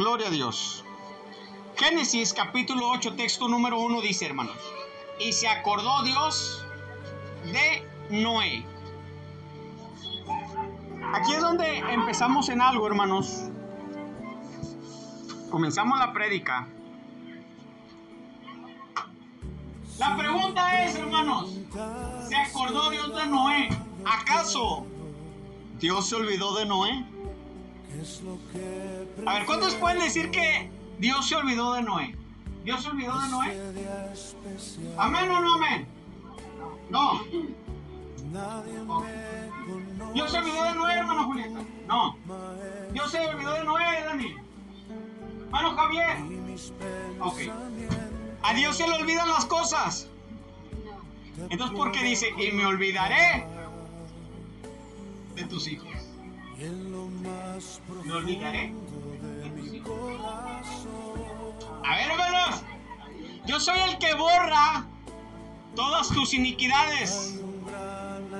Gloria a Dios. Génesis capítulo 8, texto número 1 dice, hermanos, y se acordó Dios de Noé. Aquí es donde empezamos en algo, hermanos. Comenzamos la prédica. La pregunta es, hermanos, ¿se acordó Dios de Noé? ¿Acaso Dios se olvidó de Noé? A ver, ¿cuántos pueden decir que Dios se olvidó de Noé? ¿Dios se olvidó de Noé? ¿Amén o no amén? No. ¿Dios se olvidó de Noé, hermano Julieta? No. ¿Dios se olvidó de Noé, Dani? Hermano Javier. Ok. A Dios se le olvidan las cosas. Entonces, ¿por qué dice, y me olvidaré de tus hijos? Me olvidaré. A ver, hermanos. Yo soy el que borra todas tus iniquidades.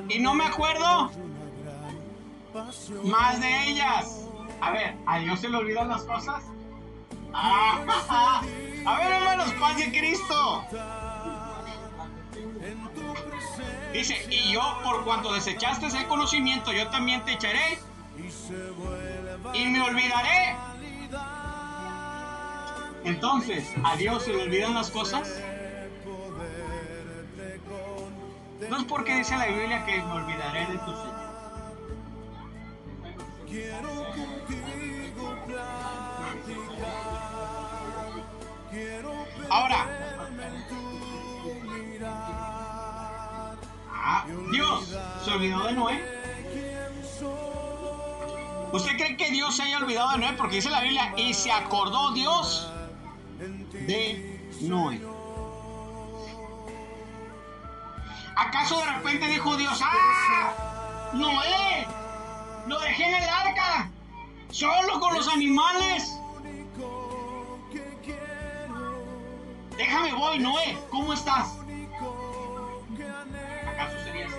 Y no me acuerdo más de ellas. A ver, ¿a Dios se le olvidan las cosas? Ah, a ver, hermanos, paz de Cristo. Dice, y yo por cuanto desechaste ese conocimiento, yo también te echaré y me olvidaré. Entonces, ¿a Dios se le olvidan las cosas? No es porque dice la Biblia que me olvidaré de tus hijos. Ahora, ah, Dios se olvidó de Noé. ¿Usted cree que Dios se haya olvidado de Noé? Porque dice la Biblia, y se acordó Dios de Noé. ¿Acaso de repente dijo Dios, ah, Noé, lo dejé en el arca, solo con los animales? Déjame voy, Noé, ¿cómo estás? ¿Acaso sería así?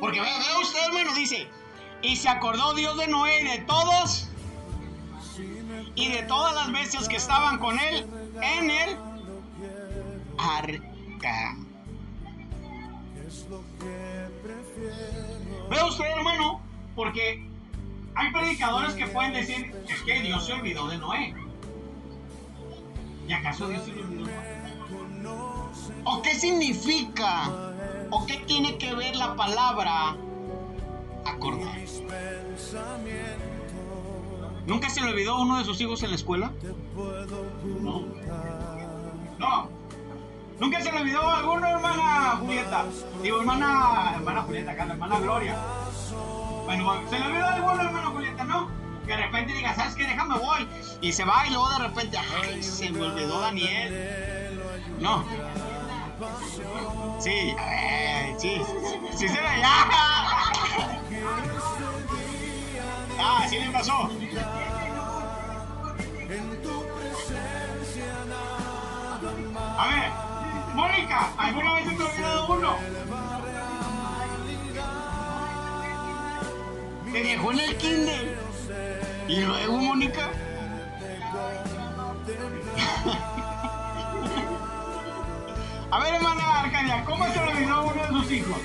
Porque vea, vea usted, hermano, dice, y se acordó Dios de Noé y de todos y de todas las bestias que estaban con él en el arca. Vea usted, hermano, porque hay predicadores que pueden decir es que Dios se olvidó de Noé. ¿Y acaso Dios se olvidó de Noé? ¿O qué significa? ¿O qué tiene que ver la palabra acordar? ¿Nunca se le olvidó uno de sus hijos en la escuela? No. No. ¿Nunca se le olvidó alguno, hermana Julieta? Digo, hermana, hermana Julieta, acá, hermana Gloria. Bueno, ¿se le olvidó alguno, hermana Julieta, no? Que de repente diga, ¿sabes qué? Déjame voy. Y se va y luego de repente, ay, se me olvidó Daniel. No. Sí, a ver, sí. Sí se ve ya. Ah, sí le pasó. Mónica, ¿alguna vez se te ha olvidado uno? Te dejó en el kinder. Y luego, Mónica. A ver, hermana Arcadia, ¿cómo se olvidó uno de sus hijos?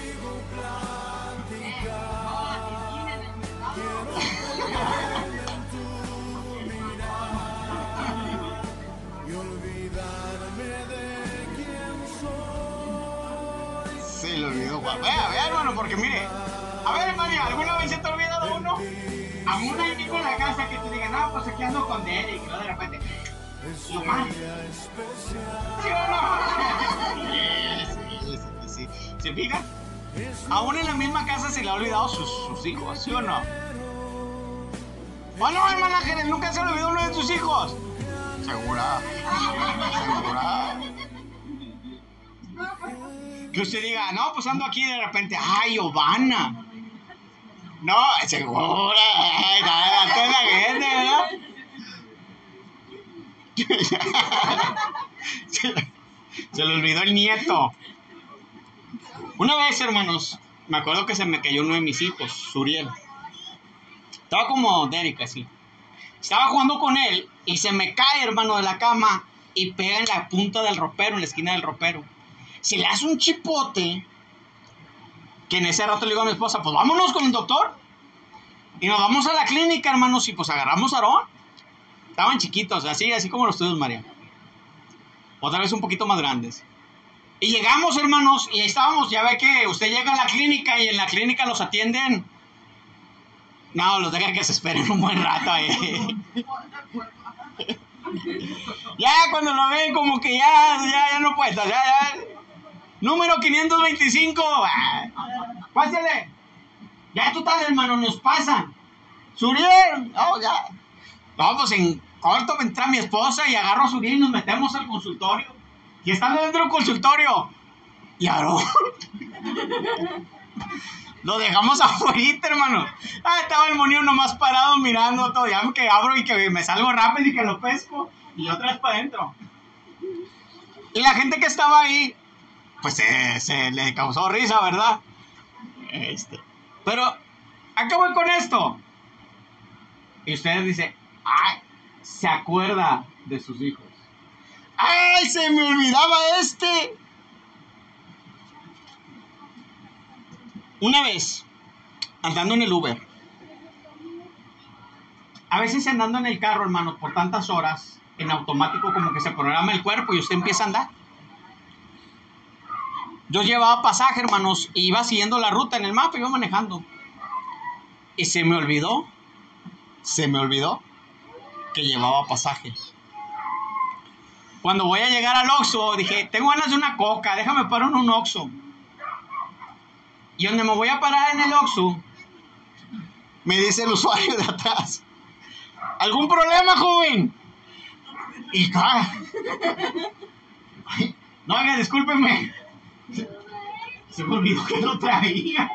Olvidó, Juan. Vea, vea, hermano, porque mire. A ver, hermano, ¿alguna vez se te ha olvidado uno? A uno hay en la casa que te diga, no, pues aquí ando con Derek, y luego de repente. ¿Sí o no? Sí, sí, sí. ¿Se fija? Aún en la misma casa se le ha olvidado sus, hijos, ¿sí o no? Bueno, hermana Jerez, nunca se le olvidó uno de tus hijos. Segura. Segura. Que usted diga, no, pues ando aquí de repente, ay, Obana. No, segura. Ay, la, gente, ¿verdad? se, se le olvidó el nieto. Una vez, hermanos, me acuerdo que se me cayó uno de mis hijos, Suriel. Estaba como Derek así. Estaba jugando con él y se me cae, hermano, de la cama y pega en la punta del ropero, en la esquina del ropero. Si le hace un chipote, que en ese rato le digo a mi esposa, pues vámonos con el doctor. Y nos vamos a la clínica, hermanos, y pues agarramos a Aarón. Estaban chiquitos, así, así como los tuyos, María. Otra vez un poquito más grandes. Y llegamos, hermanos, y ahí estábamos. Ya ve que usted llega a la clínica y en la clínica los atienden. No, los dejan que se esperen un buen rato ahí. ya cuando lo ven, como que ya, ya, ya no puede. Ya, ya. Número 525. Pásale. Ya tú estás, hermano, nos pasan. Suriel. No, ya. Vamos en corto, entra mi esposa y agarro a Suriel y nos metemos al consultorio. Y estando dentro del consultorio. Y Aarón. Lo dejamos afuera, hermano. Ah, estaba el monio nomás parado mirando todo. Ya que abro y que me salgo rápido y que lo pesco. Y otra vez para adentro. Y la gente que estaba ahí, pues se, le causó risa, ¿verdad? Este. Pero, ¿a qué voy con esto? Y ustedes dicen, ay, se acuerda de sus hijos. ¡Ay, se me olvidaba este! Una vez, andando en el Uber, a veces andando en el carro, hermano, por tantas horas, en automático como que se programa el cuerpo y usted empieza a andar. Yo llevaba pasaje, hermanos, y iba siguiendo la ruta en el mapa, iba manejando. Y se me olvidó, se me olvidó que llevaba pasaje. Cuando voy a llegar al Oxxo, dije, tengo ganas de una coca, déjame parar en un Oxxo. Y donde me voy a parar en el Oxxo, me dice el usuario de atrás, ¿algún problema, joven? Y. No, oiga, discúlpeme. Se me olvidó que lo traía.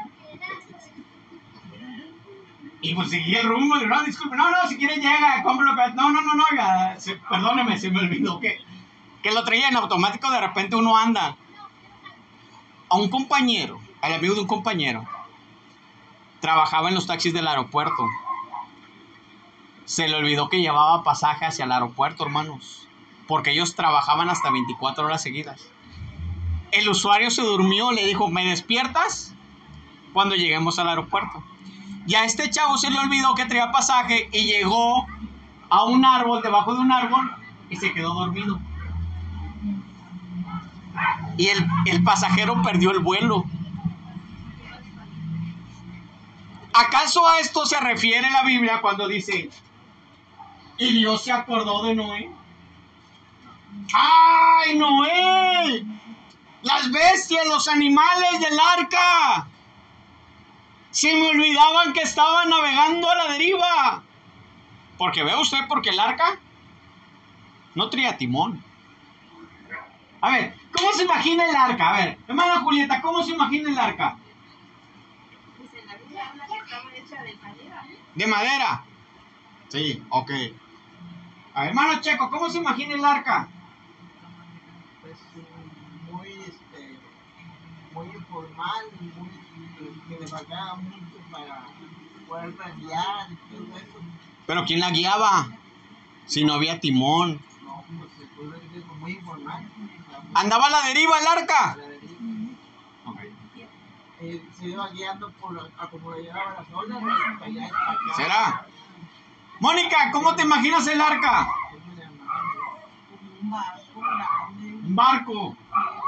Y pues seguí el rumbo, no, disculpe, no, no, si quiere llega, cómpralo. No, no, no, no, perdóneme, se me olvidó que que lo traía en automático, de repente uno anda a un compañero, al amigo de un compañero, trabajaba en los taxis del aeropuerto. Se le olvidó que llevaba pasaje hacia el aeropuerto, hermanos, porque ellos trabajaban hasta 24 horas seguidas. El usuario se durmió, le dijo, ¿me despiertas? Cuando lleguemos al aeropuerto. Y a este chavo se le olvidó que traía pasaje y llegó a un árbol, debajo de un árbol, y se quedó dormido y el, pasajero perdió el vuelo. ¿Acaso a esto se refiere la Biblia cuando dice, y Dios se acordó de Noé? ¡Ay, Noé! Las bestias, los animales del arca. Se me olvidaban que estaban navegando a la deriva. Porque ve usted, porque el arca no traía timón. A ver, ¿cómo se imagina el arca? A ver, hermana Julieta, ¿cómo se imagina el arca? Estaba. ¿De madera? Sí, ok. A ver, hermano Checo, ¿cómo se imagina el arca? Pues muy, este, muy muy, que le faltaba mucho para poder guiar y todo eso. ¿Pero quién la guiaba? Si no había timón. No, pues se decir muy informal. ¿Andaba a la deriva el arca? Eh, se iba guiando por a como le llevaban las olas. ¿Será? Mónica, ¿cómo te imaginas el arca? Un barco Un barco.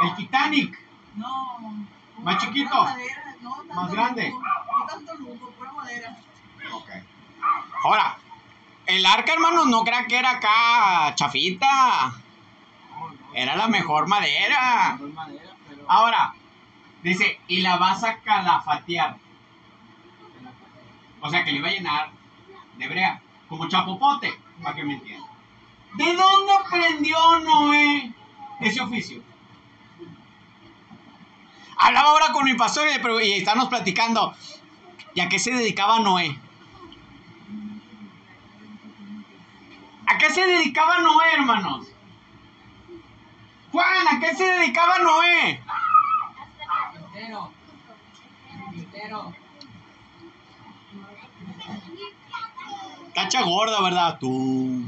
El Titanic. No. Más chiquito. más grande. No tanto lujo, pura madera. Ok. Ahora, el arca, hermano, no crea que era acá chafita. Era la mejor madera. Ahora, dice, y la vas a calafatear. O sea que le iba a llenar de brea, como chapopote, para que me entiendan. ¿De dónde aprendió Noé ese oficio? Hablaba ahora con mi pastor y, y estábamos platicando. ¿Y a qué se dedicaba Noé? ¿A qué se dedicaba Noé, hermanos? Juan, ¿a qué se dedicaba Noé? Tacha gorda, ¿verdad? Tú.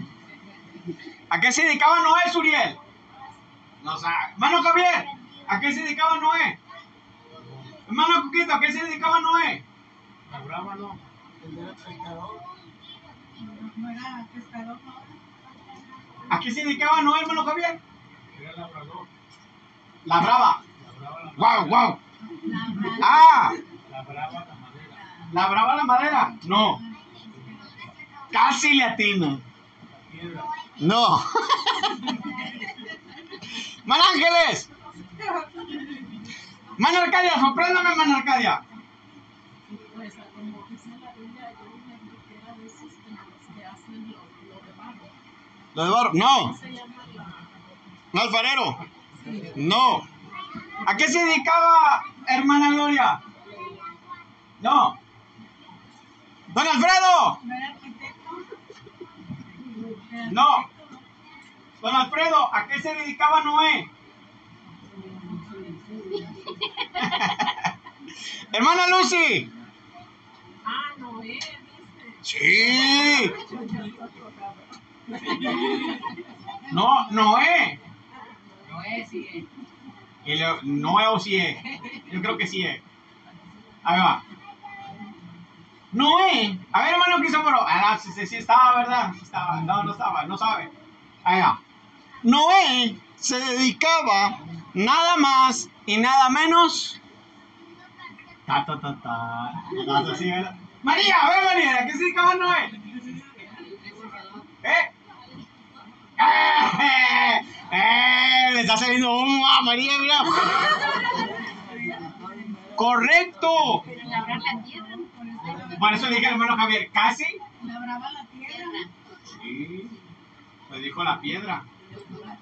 ¿A qué se dedicaba Noé, Suriel? No sabe. Hermano Javier, ¿a qué se dedicaba Noé? Hermano Cuquito, ¿a qué se dedicaba Noé? Labrábalo. El era pescador. No era pescador, no. ¿A qué se dedicaba Noé, hermano Javier? Era labrador. Labraba. Labraba la, ¡Wow, wow! Labrar. ¡Ah! labraba la madera. ¿Labraba la madera? No. Casi le atino. La piedra. No. ¡Man Ángeles! ¡Man Arcadia! ¡Sorpréndame, Man Arcadia! Pues como dice la Biblia, yo me entera de esos que, que hacen lo, lo de barro. ¿Lo de barro? No. Se llama la... ¿Un alfarero? No. ¿A qué se dedicaba hermana Gloria? No. ¡Don Alfredo! ¿No era arquitecto? No. Don Alfredo, ¿a qué se dedicaba Noé? Hermana Lucy. Ah, Noé, dice. Sí. No, Noé. No es, sí. Y lo- Noé o sí es. Yo creo que sí es. Ahí va. Noé. A ver, hermano Crisóforo. Ah, no, sí, sí, sí estaba, ¿verdad? Sí estaba. No, no estaba, no sabe. Ahí va. Noé se dedicaba nada más y nada menos. Ta, ta, ta, ta. No, sí, ¿verdad? María, a ver, María, ¿a qué se dedicaba Noé? ¿Eh? ¡Eh! ¡Eh! Le está saliendo humo a María, mira. Correcto. Labrar la tierra. Por eso le dije al hermano Javier, ¿casi? Labraba la tierra. Sí. Le dijo la piedra.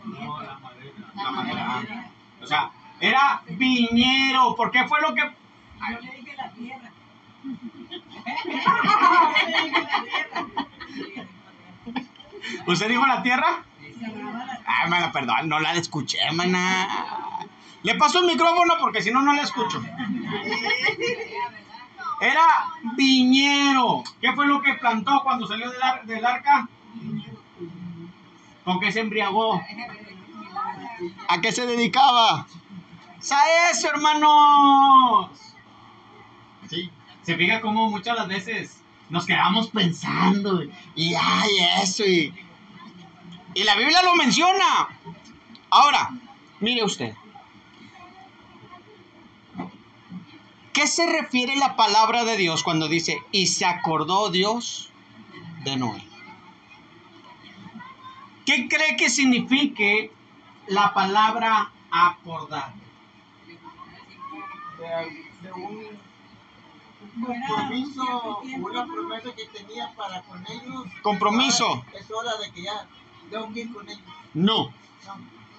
No, la madera. La madera. O sea, era viñero. ¿Por qué fue lo que.? Yo le dije la tierra. ¿Usted dijo la tierra? Ay, mana, perdón, no la escuché, mana. Le paso el micrófono porque si no, no la escucho. Era viñero. ¿Qué fue lo que plantó cuando salió del, ar- del arca? ¿Con qué se embriagó? ¿A qué se dedicaba? ¿A eso, hermanos? Sí. Se fija cómo muchas las veces nos quedamos pensando y ay, eso y, y la Biblia lo menciona. Ahora, mire usted. ¿Qué se refiere la palabra de Dios cuando dice, y se acordó Dios de Noé? ¿Qué cree que signifique la palabra acordar? De, de un compromiso, una ¿no? promesa que tenía para con ellos. Compromiso. Es hora de que ya tengo que ir con ellos. No, No.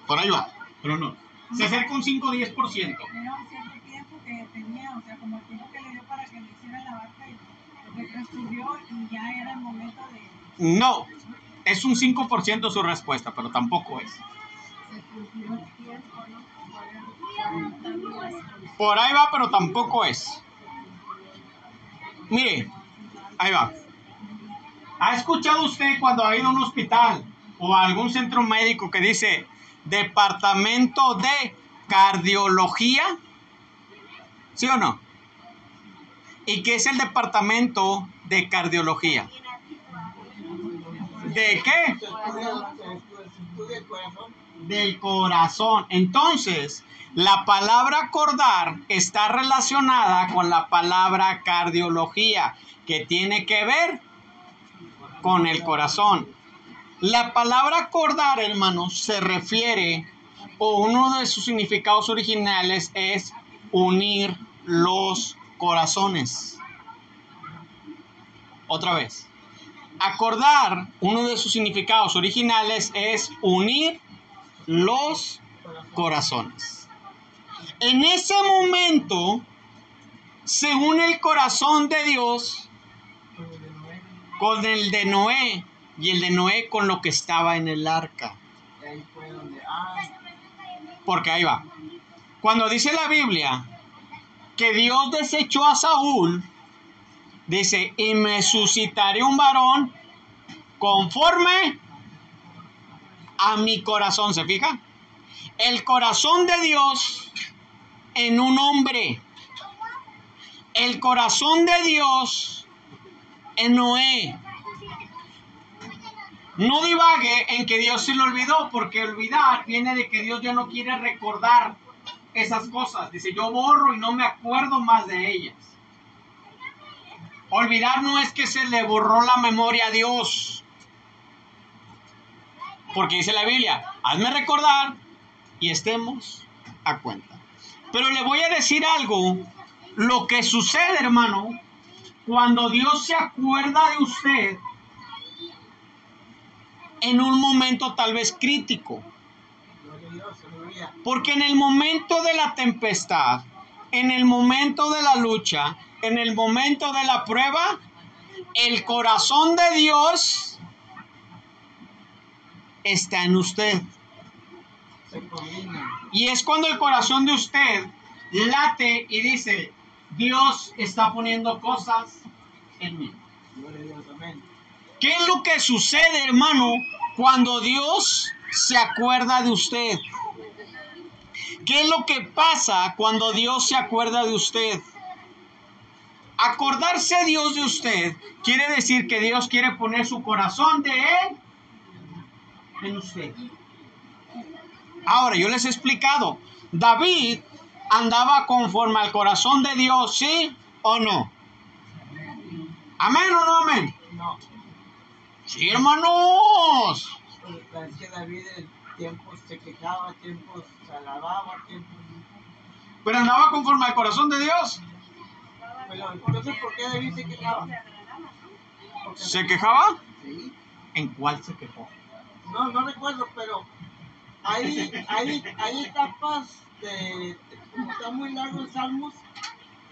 por ahí va, pero no. Se acerca un 5 o 10%. Era un cierto tiempo que tenía, o sea, como el tiempo que le dio para que le hiciera la barca y que transcurrió y ya era el momento de No, es un 5% su respuesta, pero tampoco es. Por ahí va, pero tampoco es. Mire, ahí va. ¿Ha escuchado usted cuando ha ido a un hospital o algún centro médico que dice departamento de cardiología? ¿Sí o no? ¿Y qué es el departamento de cardiología? ¿De qué? Del corazón. Entonces, la palabra acordar está relacionada con la palabra cardiología, que tiene que ver con el corazón. La palabra acordar, hermanos, se refiere, o uno de sus significados originales es unir los corazones. Otra vez. Acordar, uno de sus significados originales es unir los corazones. En ese momento se une el corazón de Dios con el de Noé y el de Noé con lo que estaba en el arca. Porque ahí va. Cuando dice la Biblia que Dios desechó a Saúl, dice, y me suscitaré un varón conforme a mi corazón, ¿se fija? El corazón de Dios en un hombre. El corazón de Dios en Noé. No divague en que Dios se lo olvidó, porque olvidar viene de que Dios ya no quiere recordar esas cosas. Dice, yo borro y no me acuerdo más de ellas. Olvidar no es que se le borró la memoria a Dios. Porque dice la Biblia, hazme recordar y estemos a cuenta. Pero le voy a decir algo, lo que sucede, hermano, cuando Dios se acuerda de usted en un momento tal vez crítico. Porque en el momento de la tempestad, en el momento de la lucha, en el momento de la prueba, el corazón de Dios está en usted. Y es cuando el corazón de usted late y dice, Dios está poniendo cosas en mí. ¿Qué es lo que sucede, hermano, cuando Dios se acuerda de usted? ¿Qué es lo que pasa cuando Dios se acuerda de usted? Acordarse Dios de usted quiere decir que Dios quiere poner su corazón de Él en usted. Ahora, yo les he explicado, David andaba conforme al corazón de Dios, ¿sí o no? ¿Amén o no amén? No. Sí, hermanos. Es que David en tiempos se quejaba, tiempos se alababa, tiempos... Pero andaba conforme al corazón de Dios. Pero entonces, ¿por qué David se quejaba? ¿Se quejaba? Sí. ¿En cuál se quejó? No, no recuerdo, pero hay, hay, hay etapas de, como está muy largo el Salmos,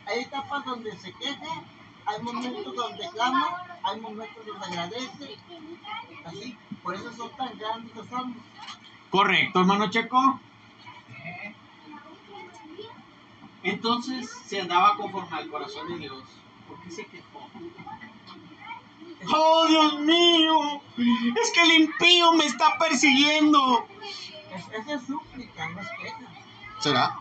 hay etapas donde se queja, hay momentos donde clama, hay momentos donde agradece, así, por eso son tan grandes los Salmos. Correcto, hermano Checo. Entonces se andaba conforme al corazón de Dios. ¿Por qué se quejó? Oh, Dios mío, es que el impío me está persiguiendo. Es, es de súplica, no es queja, ¿Será?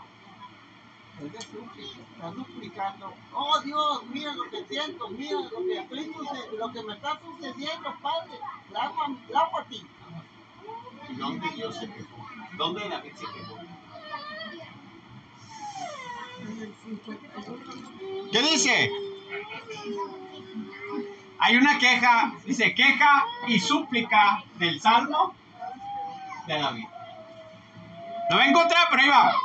es de súplica, está suplicando, oh Dios, mira lo que siento, mira lo que, estoy lo que me está sucediendo, Padre, clamo, clamo a ti. ¿Dónde Dios se quejó? ¿Dónde David se quejó? ¿Qué dice? Hay una queja, dice queja y súplica del Salmo de David. No voy a encontrar, pero ahí va.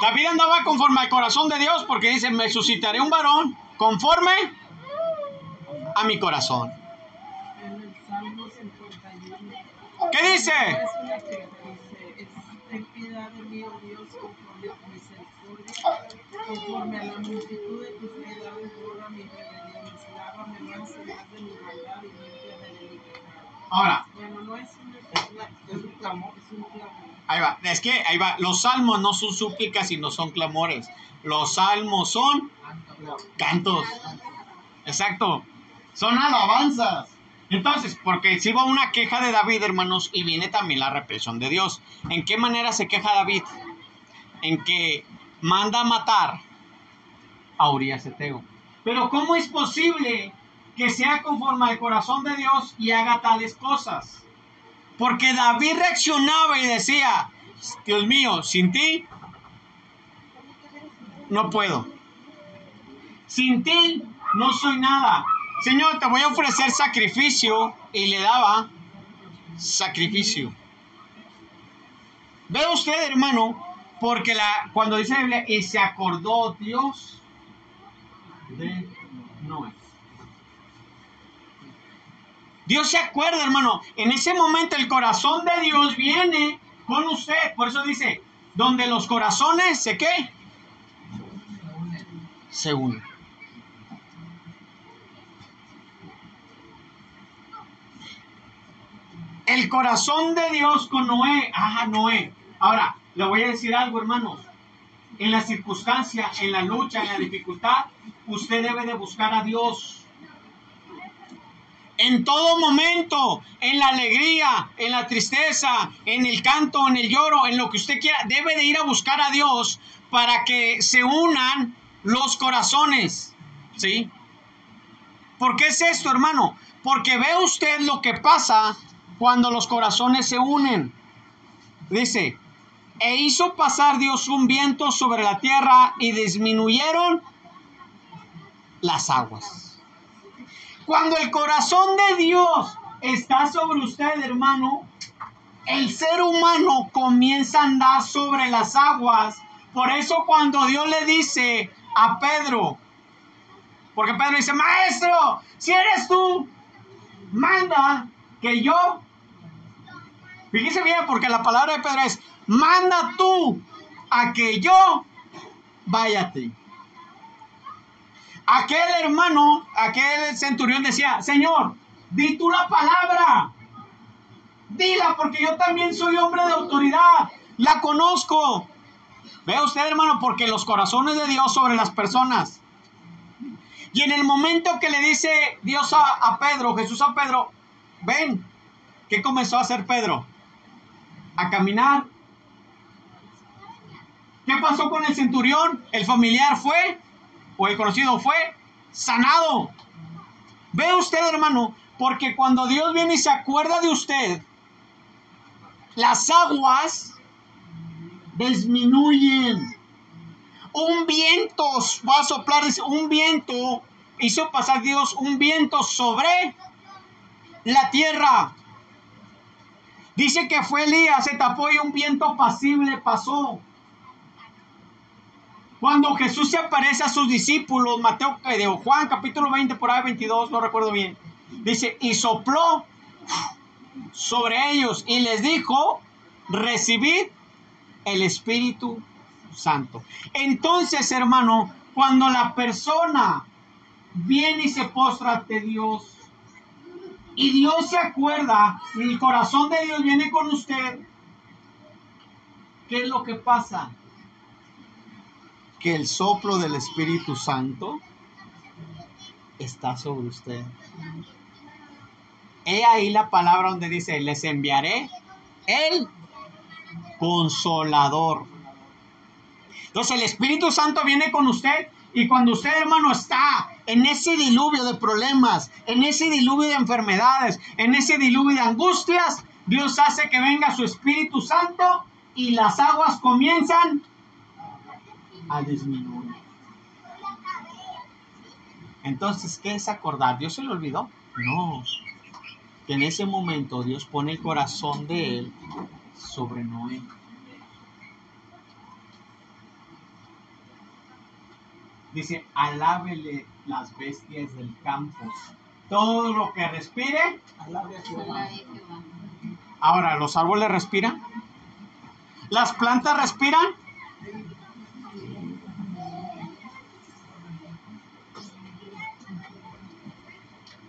David andaba conforme al corazón de Dios porque dice, me suscitaré un varón conforme a mi corazón. En el Salmo 51. ¿Qué dice? Ten piedad de mí, oh Dios, conforme a tu misericordia, conforme a la multitud de tus piedades, mi Ahora, ahí va. Es que ahí va. Los salmos no son súplicas, sino son clamores. Los salmos son cantos. Exacto. Son alabanzas. Entonces, porque si va una queja de David, hermanos, y viene también la represión de Dios. ¿En qué manera se queja David? En que manda a matar a Urias Eteo. Pero ¿cómo es posible que sea conforme al corazón de Dios y haga tales cosas? Porque David reaccionaba y decía, Dios mío, sin ti no puedo. Sin ti no soy nada. Señor, te voy a ofrecer sacrificio. Y le daba sacrificio. Ve usted, hermano, porque la, cuando dice la Biblia, y se acordó Dios de Noé. Dios se acuerda, hermano. En ese momento el corazón de Dios viene con usted. Por eso dice, donde los corazones se qué? Se unen. El corazón de Dios con Noé. Ah, Noé. Ahora, le voy a decir algo, hermanos. En la circunstancia, en la lucha, en la dificultad, usted debe de buscar a Dios. En todo momento, en la alegría, en la tristeza, en el canto, en el lloro, en lo que usted quiera, debe de ir a buscar a Dios para que se unan los corazones. ¿Sí? ¿Por qué es esto, hermano? Porque ve usted lo que pasa cuando los corazones se unen. Dice, e hizo pasar Dios un viento sobre la tierra y disminuyeron las aguas. Cuando el corazón de Dios está sobre usted, hermano, el ser humano comienza a andar sobre las aguas. Por eso cuando Dios le dice a Pedro, porque Pedro dice, maestro, si eres tú, manda que yo Fíjese bien, porque la palabra de Pedro es, manda tú a que yo váyate. Aquel hermano, aquel centurión decía, Señor, di tú la palabra. Dila, porque yo también soy hombre de autoridad. La conozco. Ve usted, hermano, porque los corazones de Dios sobre las personas. Y en el momento que le dice Dios a, a Pedro, Jesús a Pedro, ven, ¿qué comenzó a hacer Pedro? A caminar. ¿Qué pasó con el centurión? El familiar fue, o el conocido fue, sanado. Ve usted, hermano, porque cuando Dios viene y se acuerda de usted, las aguas disminuyen. Un viento va a soplar, un viento hizo pasar Dios un viento sobre la tierra. Dice que fue Elías, se tapó y un viento apacible pasó. Cuando Jesús se aparece a sus discípulos, Mateo, de Juan capítulo 20, por ahí 22, no recuerdo bien. Dice, y sopló sobre ellos y les dijo, recibid el Espíritu Santo. Entonces, hermano, cuando la persona viene y se postra ante Dios, y Dios se acuerda, y el corazón de Dios viene con usted, ¿qué es lo que pasa? Que el soplo del Espíritu Santo está sobre usted. He ahí la palabra donde dice, les enviaré el consolador. Entonces el Espíritu Santo viene con usted y cuando usted, hermano, está en ese diluvio de problemas, en ese diluvio de enfermedades, en ese diluvio de angustias, Dios hace que venga su Espíritu Santo y las aguas comienzan a disminuir. Entonces, ¿qué es acordar? ¿Dios se lo olvidó? No. Que en ese momento Dios pone el corazón de él sobre Noé. Dice, alábele las bestias del campo. Todo lo que respire, Ahora, ¿los árboles respiran? ¿Las plantas respiran?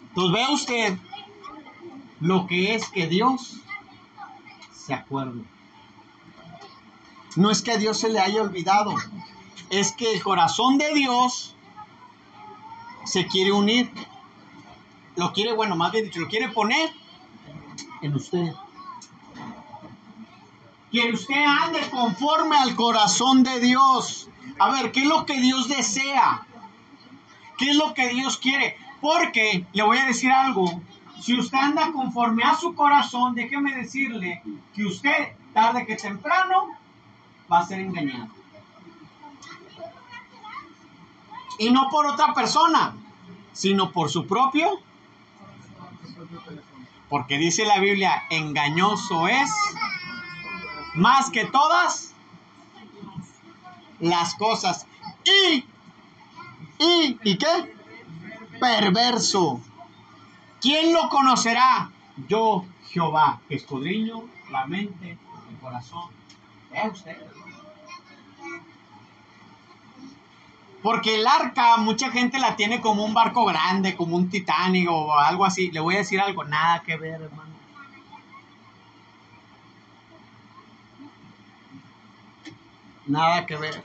Entonces ve usted lo que es que Dios se acuerde. No es que a Dios se le haya olvidado, es que el corazón de Dios se quiere unir. Lo quiere, bueno, más bien dicho, lo quiere poner en usted. Que usted ande conforme al corazón de Dios. A ver, ¿qué es lo que Dios desea? ¿Qué es lo que Dios quiere? Porque le voy a decir algo. Si usted anda conforme a su corazón, déjeme decirle que usted, tarde que temprano, va a ser engañado. Y no por otra persona, sino por su propio. Porque dice la Biblia, engañoso es más que todas las cosas. Y, y, ¿y qué? Perverso. ¿Quién lo conocerá? Yo, Jehová, escudriño la mente, el corazón. Vea usted. Porque el arca, mucha gente la tiene como un barco grande, como un Titanic o algo así. Le voy a decir algo, nada que ver, hermano. Nada que ver.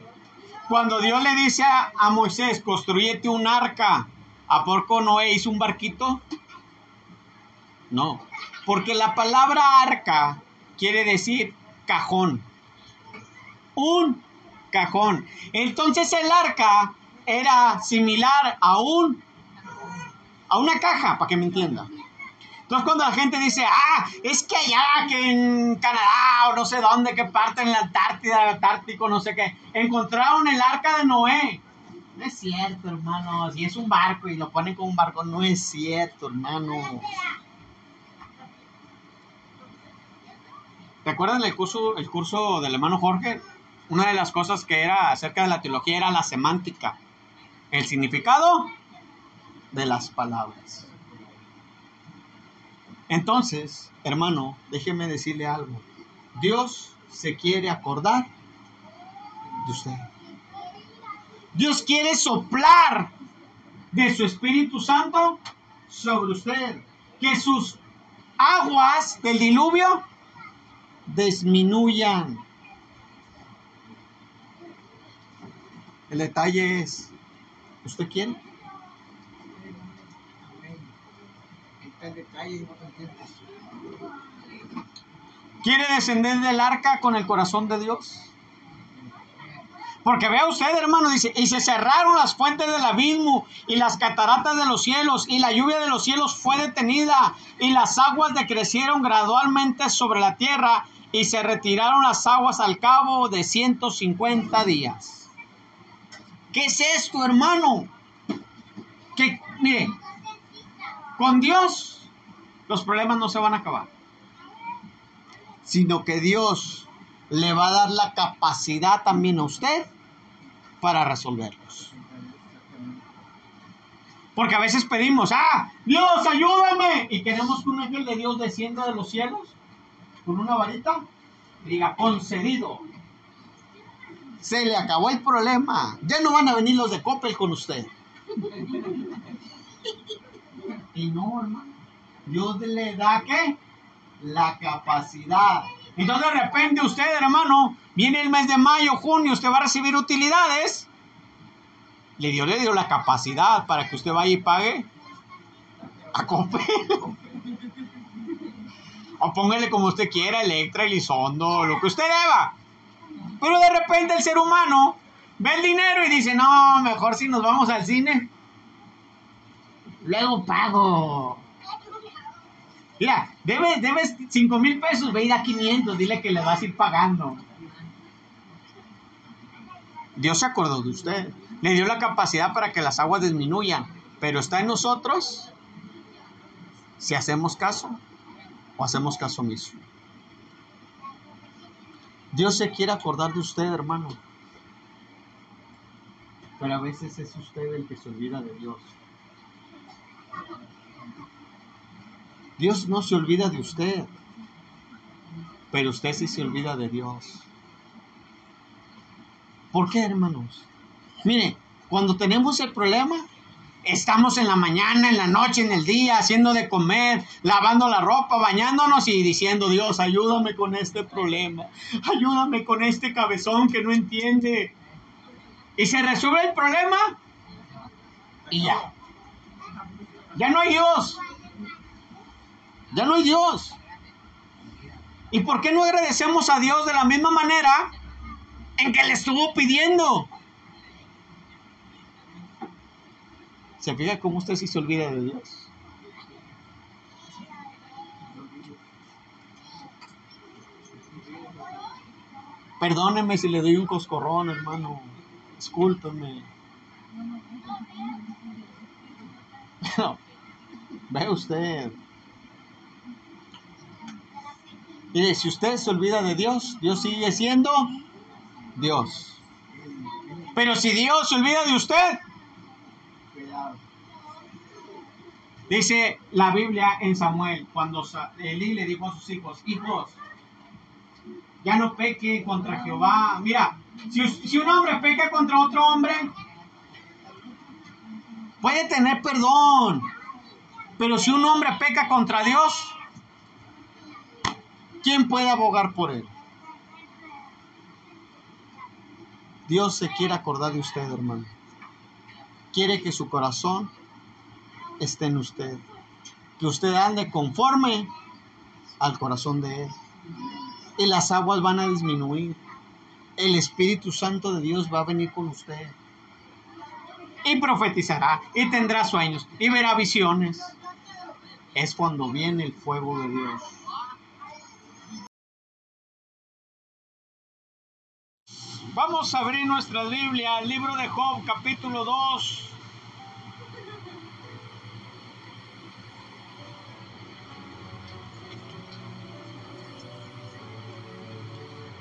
Cuando Dios le dice a, Moisés, construyete un arca, ¿a poco Noé hizo un barquito? No, porque la palabra arca quiere decir cajón. Un cajón. Entonces el arca era similar a un a una caja, para que me entienda. Entonces cuando la gente dice, ah, es que allá, que en Canadá o no sé dónde, que parte en la Antártida, Antártico, no sé qué, encontraron el arca de Noé. No es cierto, hermano. Si es un barco y lo ponen como un barco, no es cierto, hermano. ¿Te acuerdas del curso, el curso del hermano Jorge? Una de las cosas que era acerca de la teología era la semántica. El significado de las palabras. Entonces, hermano, déjeme decirle algo. Dios se quiere acordar de usted. Dios quiere soplar de su Espíritu Santo sobre usted. Que sus aguas del diluvio disminuyan. El detalle es, ¿usted quiere? ¿Quiere descender del arca con el corazón de Dios? Porque vea usted, hermano, dice, y se cerraron las fuentes del abismo y las cataratas de los cielos, y la lluvia de los cielos fue detenida, y las aguas decrecieron gradualmente sobre la tierra, y se retiraron las aguas al cabo de 150 días. ¿Qué es esto, hermano? Que, mire, con Dios los problemas no se van a acabar, sino que Dios le va a dar la capacidad también a usted para resolverlos. Porque a veces pedimos, ah, Dios, ayúdame. Y queremos que un ángel de Dios descienda de los cielos con una varita y diga, concedido. Se le acabó el problema. Ya no van a venir los de Coppel con usted. Y no, hermano. Dios le da qué? La capacidad. Entonces de repente usted, hermano, viene el mes de mayo, junio, usted va a recibir utilidades. Le dio, le dio la capacidad para que usted vaya y pague a Coppel. O póngale como usted quiera, Electra, Elizondo, lo que usted deba. Pero de repente el ser humano ve el dinero y dice, no, mejor si nos vamos al cine. Luego pago. Mira, debes, debes 5 mil pesos, ve a ir a 500, dile que le vas a ir pagando. Dios se acordó de usted. Le dio la capacidad para que las aguas disminuyan. Pero está en nosotros si hacemos caso o hacemos caso omiso. Dios se quiere acordar de usted, hermano. Pero a veces es usted el que se olvida de Dios. Dios no se olvida de usted, pero usted sí se olvida de Dios. ¿Por qué, hermanos? Mire, cuando tenemos el problema, estamos en la mañana, en la noche, en el día, haciendo de comer, lavando la ropa, bañándonos y diciendo, Dios, ayúdame con este problema, ayúdame con este cabezón que no entiende. Y se resuelve el problema y ya. Ya no hay Dios. Ya no hay Dios. ¿Y por qué no agradecemos a Dios de la misma manera en que le estuvo pidiendo? ¿Se fija cómo usted sí se olvida de Dios? Perdóneme si le doy un coscorrón, hermano. Discúlpeme. ve usted. Mire, si usted se olvida de Dios, Dios sigue siendo Dios. Pero si Dios se olvida de usted, dice la Biblia en Samuel, cuando Elí le dijo a sus hijos, hijos, ya no peque contra Jehová. Mira, si, si un hombre peca contra otro hombre, puede tener perdón. Pero si un hombre peca contra Dios, ¿quién puede abogar por él? Dios se quiere acordar de usted, hermano. Quiere que su corazón esté en usted. que usted ande conforme al corazón de Él. Y las aguas van a disminuir. El Espíritu Santo de Dios va a venir con usted. Y profetizará, y tendrá sueños, y verá visiones. Es cuando viene el fuego de Dios. Vamos a abrir nuestra Biblia, el libro de Job, capítulo 2.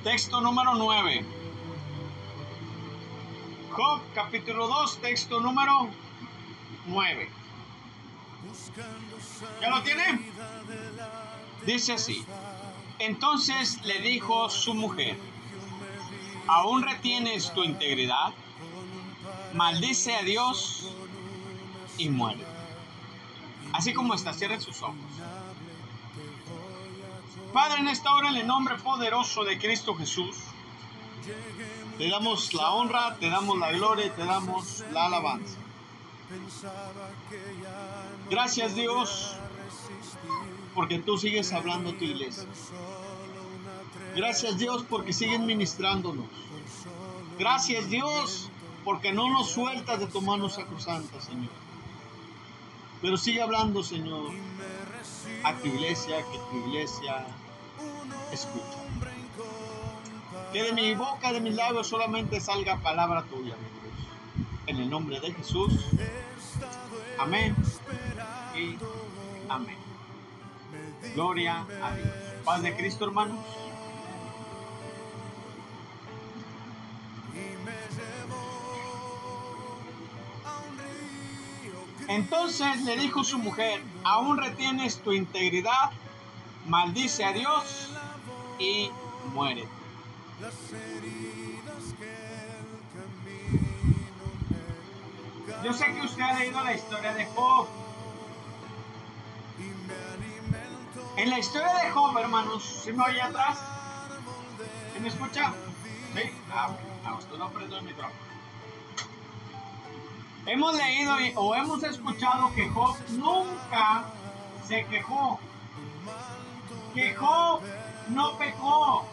Texto número 9. Job capítulo 2, texto número 9. ¿Ya lo tiene? Dice así. Entonces le dijo su mujer, ¿aún retienes tu integridad? Maldice a Dios y muere. Así como está, cierren sus ojos. Padre, en esta hora, en el nombre poderoso de Cristo Jesús, te damos la honra, te damos la gloria y te damos la alabanza. Gracias Dios, porque tú sigues hablando a tu iglesia. Gracias Dios porque sigues ministrándonos. Gracias Dios porque no nos sueltas de tu mano sacrosanta, Señor. Pero sigue hablando, Señor, a tu iglesia, que tu iglesia escucha. Que de mi boca, de mis labios solamente salga palabra tuya, mi Dios. En el nombre de Jesús. Amén. Y amén. Gloria a Dios. Paz de Cristo, hermanos. Entonces le dijo su mujer, aún retienes tu integridad, maldice a Dios y muere. Yo sé que usted ha leído la historia de Job. En la historia de Job, hermanos, ¿sí me oye atrás? ¿Se me escucha? Sí. Ah, usted no prende el micrófono. Hemos leído o hemos escuchado que Job nunca se quejó. Que Job no pecó.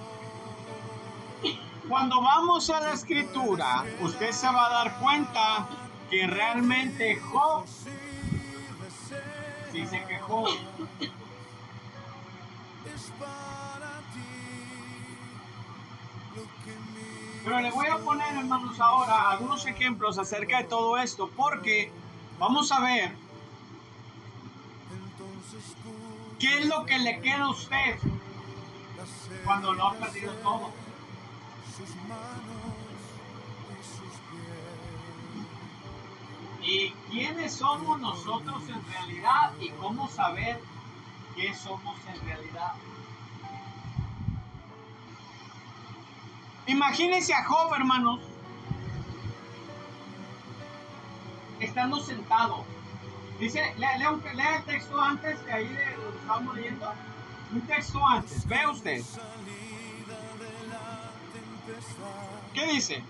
Cuando vamos a la escritura, usted se va a dar cuenta que realmente Job sí se quejó. Pero le voy a poner, hermanos, ahora algunos ejemplos acerca de todo esto, porque vamos a ver qué es lo que le queda a usted cuando lo ha perdido todo. ¿Y quiénes somos nosotros en realidad y cómo saber qué somos en realidad? Imagínense a Job, hermanos, estando sentado. Dice, lea, el texto antes de ahí de estábamos leyendo. Un texto antes, vea usted. ¿Qué dice?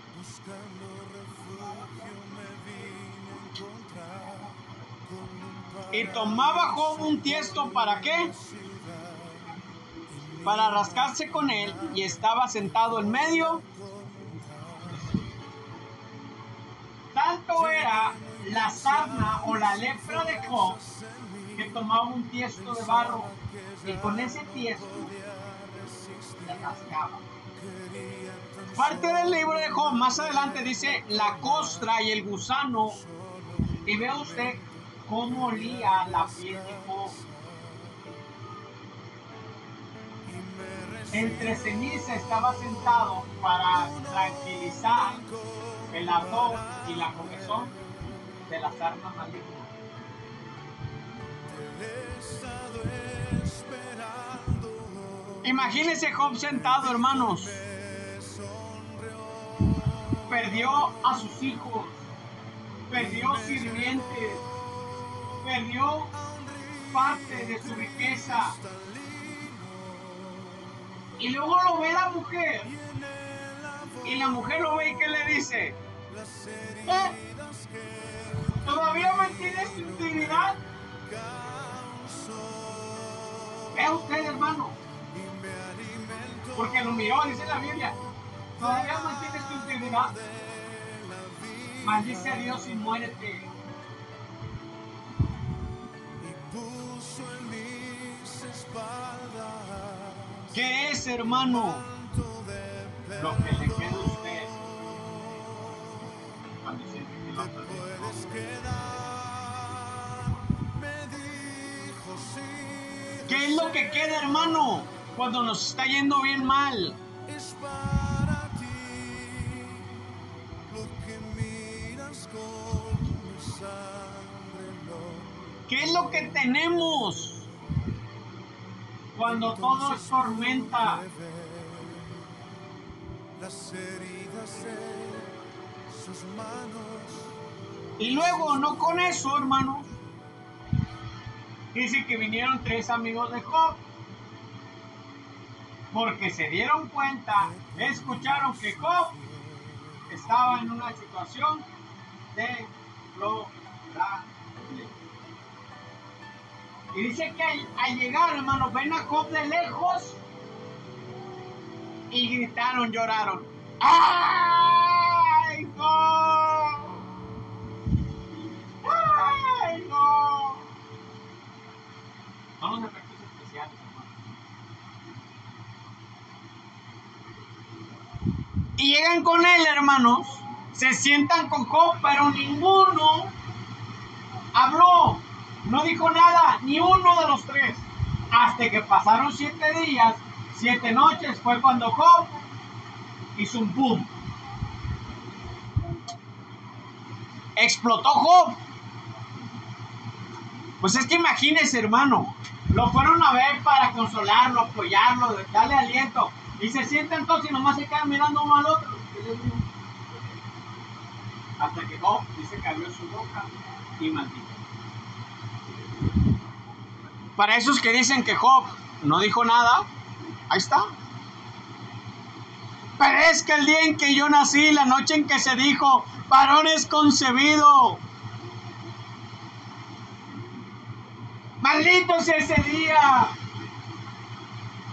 Y tomaba Job un tiesto para qué? Para rascarse con él y estaba sentado en medio. Tanto era la sarna o la lepra de Job que tomaba un tiesto de barro y con ese tiesto le rascaba. Parte del libro de Job, más adelante dice la costra y el gusano. Y ve usted cómo olía la piel de Job. Entre ceniza estaba sentado para tranquilizar el ardor y la comezón de las armas malignas. Imagínese Job sentado, hermanos. Perdió a sus hijos, perdió sirvientes, perdió parte de su riqueza. Y luego lo ve la mujer. Y la mujer lo ve y ¿qué le dice? ¿Eh? ¿Todavía mantienes tu integridad? Vea usted, hermano. Porque lo miró, dice la Biblia. Todavía mantienes tu integridad. Maldice a Dios y muérete. ¿Qué es, hermano? Lo que le queda a usted cuando siente que ¿Qué es lo que queda, hermano? Cuando nos está yendo bien mal. es para ti lo que miras con mi sangre ¿Qué es lo que tenemos? Cuando todo es tormenta. las heridas de sus manos Y luego, no con eso, hermanos. Dice que vinieron tres amigos de Job. Porque se dieron cuenta, escucharon que Job estaba en una situación de Y dice que al, llegar, hermanos, ven a Job de lejos y gritaron, lloraron. ¡Ay, Job! ¡Ay, no! Son los efectos especiales, hermano. Y llegan con él, hermanos. Se sientan con Job, pero ninguno habló. No dijo nada, ni uno de los tres. Hasta que pasaron siete días, siete noches, fue cuando Job hizo un boom. Explotó Job. Pues es que imagínese, hermano. Lo fueron a ver para consolarlo, apoyarlo, darle aliento. Y se sientan todos y nomás se quedan mirando uno al otro. Hasta que Job dice que su boca y maldijo. Para esos que dicen que Job no dijo nada, ahí está. Pero es que el día en que yo nací, la noche en que se dijo, varón es concebido. Maldito sea ese día.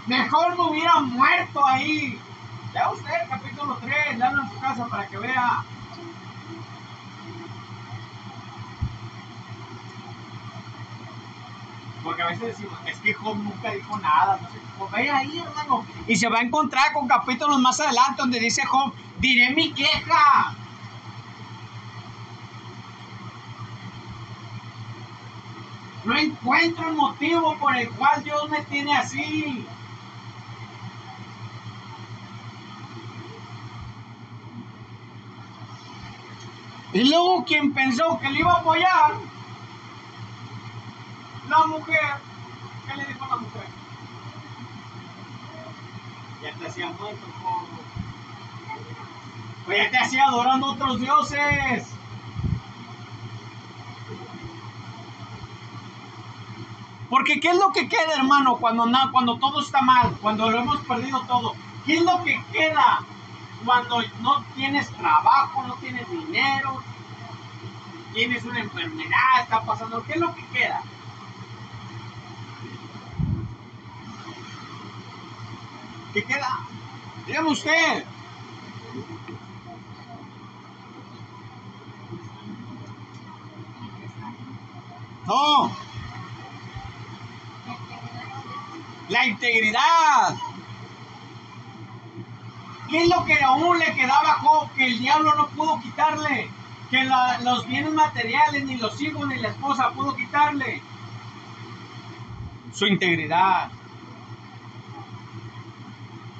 Mejor me hubiera muerto ahí. Lea usted el capítulo 3, léalo en su casa para que vea. Porque a veces decimos, es que Job nunca dijo nada. No sé, pues ve ahí, hermano. Y se va a encontrar con capítulos más adelante donde dice Job, diré mi queja. No encuentro el motivo por el cual Dios me tiene así. Y luego quien pensó que le iba a apoyar, la mujer, ¿qué le dijo la mujer? Ya te hacía muerto, joven. Pues ya te hacía adorando a otros dioses. Porque ¿qué es lo que queda, hermano, cuando, na- cuando todo está mal, cuando lo hemos perdido todo? ¿Qué es lo que queda cuando no tienes trabajo, no tienes dinero, tienes una enfermedad, está pasando? ¿Qué es lo que queda? ¿Qué queda? Dígame usted. No. La integridad. ¿Qué es lo que aún le quedaba a que el diablo no pudo quitarle? Que los bienes materiales, ni los hijos, ni la esposa pudo quitarle. Su integridad.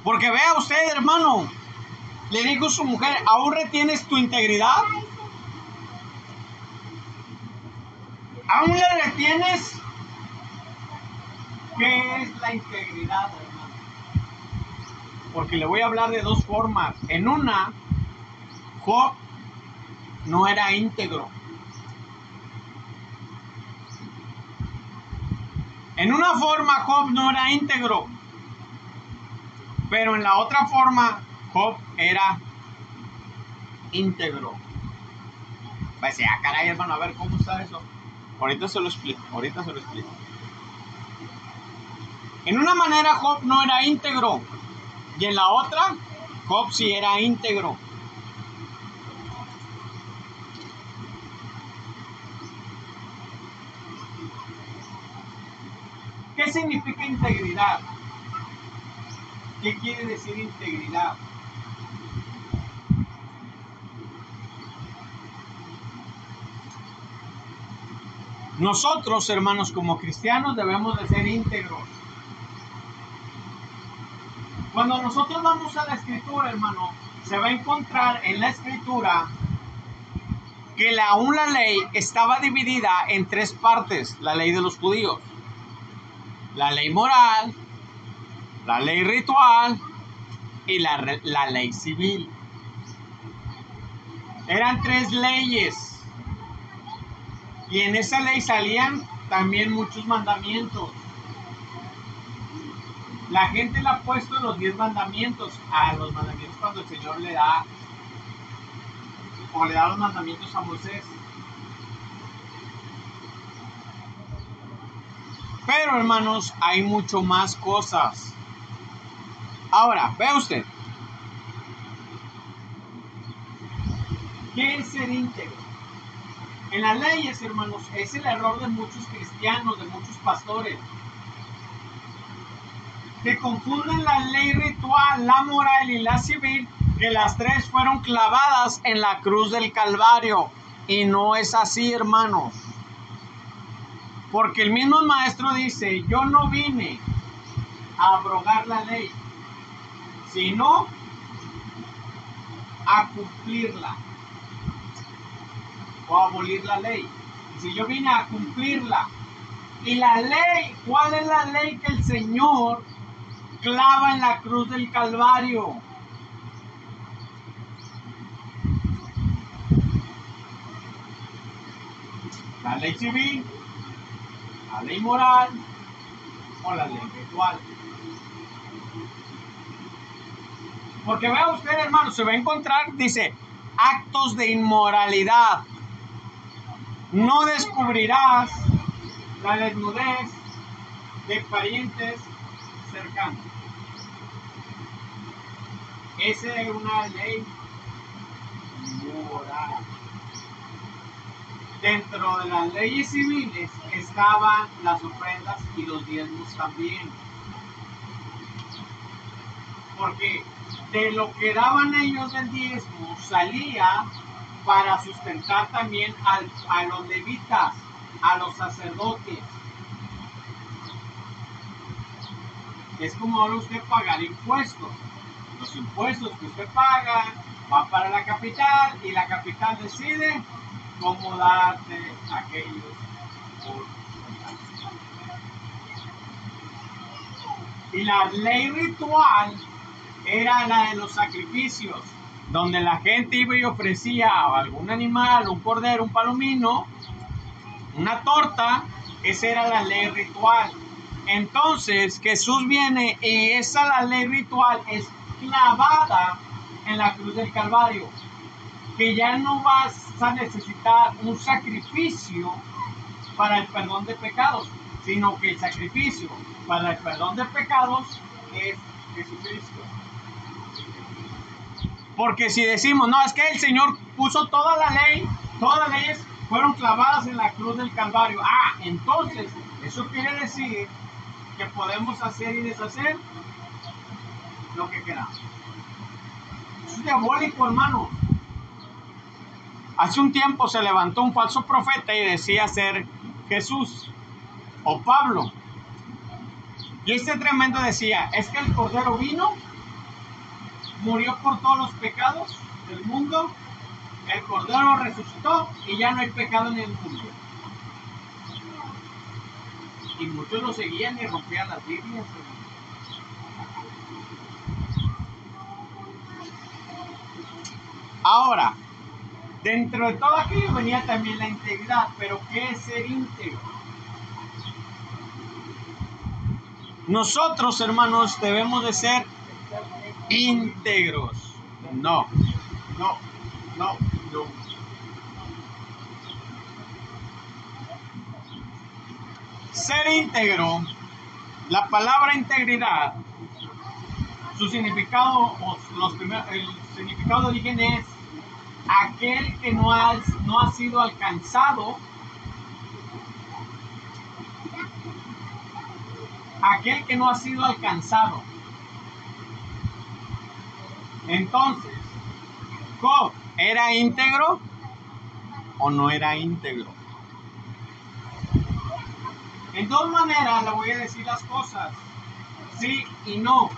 Porque vea usted, hermano, le dijo su mujer, ¿aún retienes tu integridad? ¿Aún le retienes? ¿Qué es la integridad, hermano? Porque le voy a hablar de dos formas. En una, Job no era íntegro. En una forma, Job no era íntegro. Pero en la otra forma, Job era íntegro. Va a decir, ah, caray, hermano, a ver, ¿cómo está eso? Ahorita se lo explico, ahorita se lo explico. En una manera Job no era íntegro y en la otra Job sí era íntegro. ¿Qué significa integridad? ¿Qué quiere decir integridad? Nosotros, hermanos, como cristianos debemos de ser íntegros. Cuando nosotros vamos a la escritura, hermano, se va a encontrar en la escritura que la, aún la ley estaba dividida en tres partes, la ley de los judíos. La ley moral, la ley ritual y la, la ley civil. Eran tres leyes y en esa ley salían también muchos mandamientos. La gente le ha puesto los diez mandamientos a los mandamientos cuando el Señor le da o le da los mandamientos a Moisés. Pero hermanos, hay mucho más cosas. Ahora, ve usted. ¿Qué es ser íntegro? En las leyes, hermanos, es el error de muchos cristianos, de muchos pastores, que confunden la ley ritual, la moral y la civil, que las tres fueron clavadas en la cruz del Calvario. Y no es así, hermanos. Porque el mismo maestro dice, yo no vine a abrogar la ley, sino a cumplirla o abolir la ley. Si yo vine a cumplirla. Y la ley, ¿cuál es la ley que el Señor clava en la cruz del Calvario? La ley civil, la ley moral o la ley ritual. Porque vea usted, hermano, se va a encontrar, dice, actos de inmoralidad no descubrirás la desnudez de parientes cercanos. Esa es una ley moral. Dentro de las leyes civiles estaban las ofrendas y los diezmos también. Porque de lo que daban ellos del diezmo salía para sustentar también a los levitas, a los sacerdotes. Es como ahora usted pagar impuestos. Los impuestos que usted paga van para la capital y la capital decide cómo darte aquellos por Y la ley ritual era la de los sacrificios donde la gente iba y ofrecía algún animal, un cordero, un palomino, una torta, esa era la ley ritual. Entonces Jesús viene y esa la ley ritual es clavada en la cruz del Calvario, que ya no vas a necesitar un sacrificio para el perdón de pecados, sino que el sacrificio para el perdón de pecados es Jesucristo. Porque si decimos, no, es que el Señor puso toda la ley, todas las leyes fueron clavadas en la cruz del Calvario. Ah, entonces, eso quiere decir que podemos hacer y deshacer lo que queramos. es diabólico, hermano. Hace un tiempo se levantó un falso profeta y decía ser Jesús o Pablo. Y este tremendo decía, es que el Cordero vino murió por todos los pecados del mundo, el Cordero resucitó y ya no hay pecado en el mundo. Y muchos lo seguían y rompían las Biblias. Ahora, dentro de todo aquello venía también la integridad, pero ¿qué es ser íntegro? Nosotros, hermanos, debemos de ser íntegros. No, no, no, no. Ser íntegro La palabra integridad, su significado, o el significado de origen es aquel que no ha, no ha sido alcanzado, aquel que no ha sido alcanzado. Entonces, Job era íntegro o no era íntegro. En dos maneras le voy a decir las cosas, sí y no.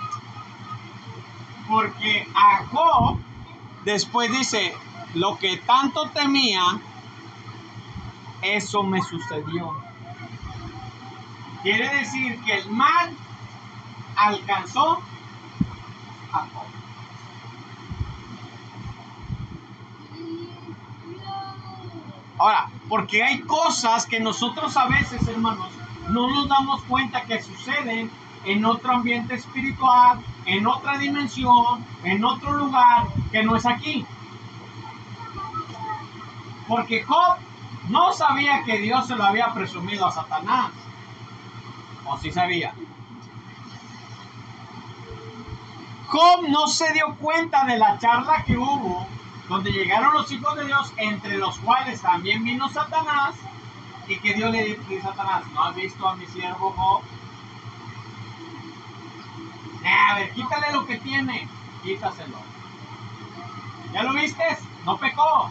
Porque a Job después dice, lo que tanto temía, eso me sucedió. Quiere decir que el mal alcanzó a Job. Ahora, porque hay cosas que nosotros a veces, hermanos, no nos damos cuenta que suceden en otro ambiente espiritual, en otra dimensión, en otro lugar que no es aquí. Porque Job no sabía que Dios se lo había presumido a Satanás. ¿O sí sabía? Job no se dio cuenta de la charla que hubo donde llegaron los hijos de Dios, entre los cuales también vino Satanás, y que Dios le dice a Satanás, ¿no has visto a mi siervo Job? Eh, a ver, quítale lo que tiene, quítaselo. ¿Ya lo viste? No pecó.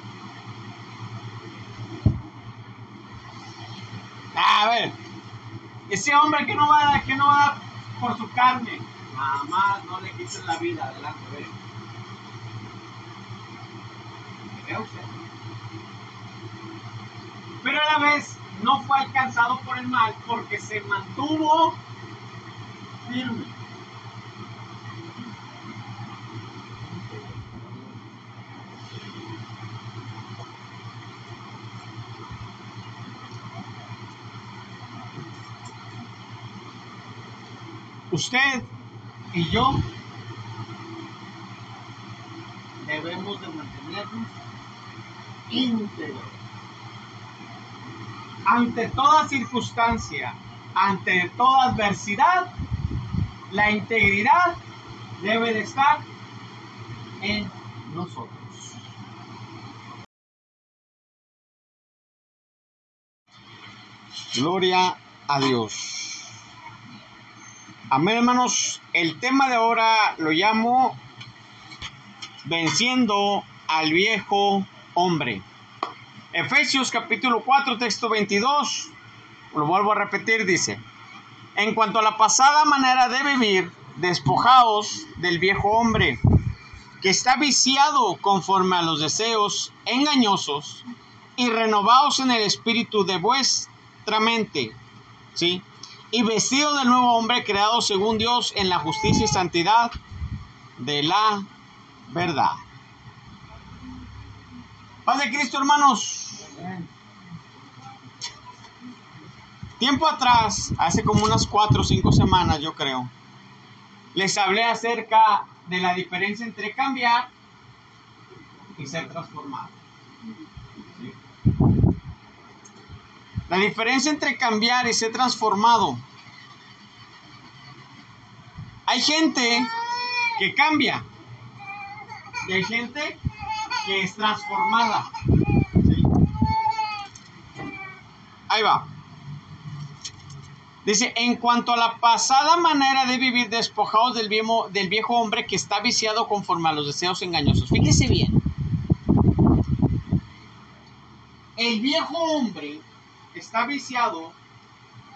A ver, ese hombre que no va que no va por su carne, nada más no le quites la vida, adelante, ve. ¿Ve usted? Pero a la vez no fue alcanzado por el mal porque se mantuvo firme. Usted y yo debemos de mantenernos íntegros. Ante toda circunstancia, ante toda adversidad, la integridad debe de estar en nosotros. Gloria a Dios. Amén, hermanos. El tema de ahora lo llamo venciendo al viejo hombre. Efesios capítulo 4, texto 22. Lo vuelvo a repetir, dice. En cuanto a la pasada manera de vivir, despojaos del viejo hombre, que está viciado conforme a los deseos engañosos, y renovaos en el espíritu de vuestra mente, ¿sí? Y vestido del nuevo hombre creado según Dios en la justicia y santidad de la verdad. Paz de Cristo, hermanos. Tiempo atrás, hace como unas cuatro o cinco semanas, yo creo, les hablé acerca de la diferencia entre cambiar y ser transformado. La diferencia entre cambiar y ser transformado. Hay gente que cambia y hay gente que es transformada. Ahí va. Dice, en cuanto a la pasada manera de vivir despojados del viejo hombre que está viciado conforme a los deseos engañosos. Fíjese bien. El viejo hombre está viciado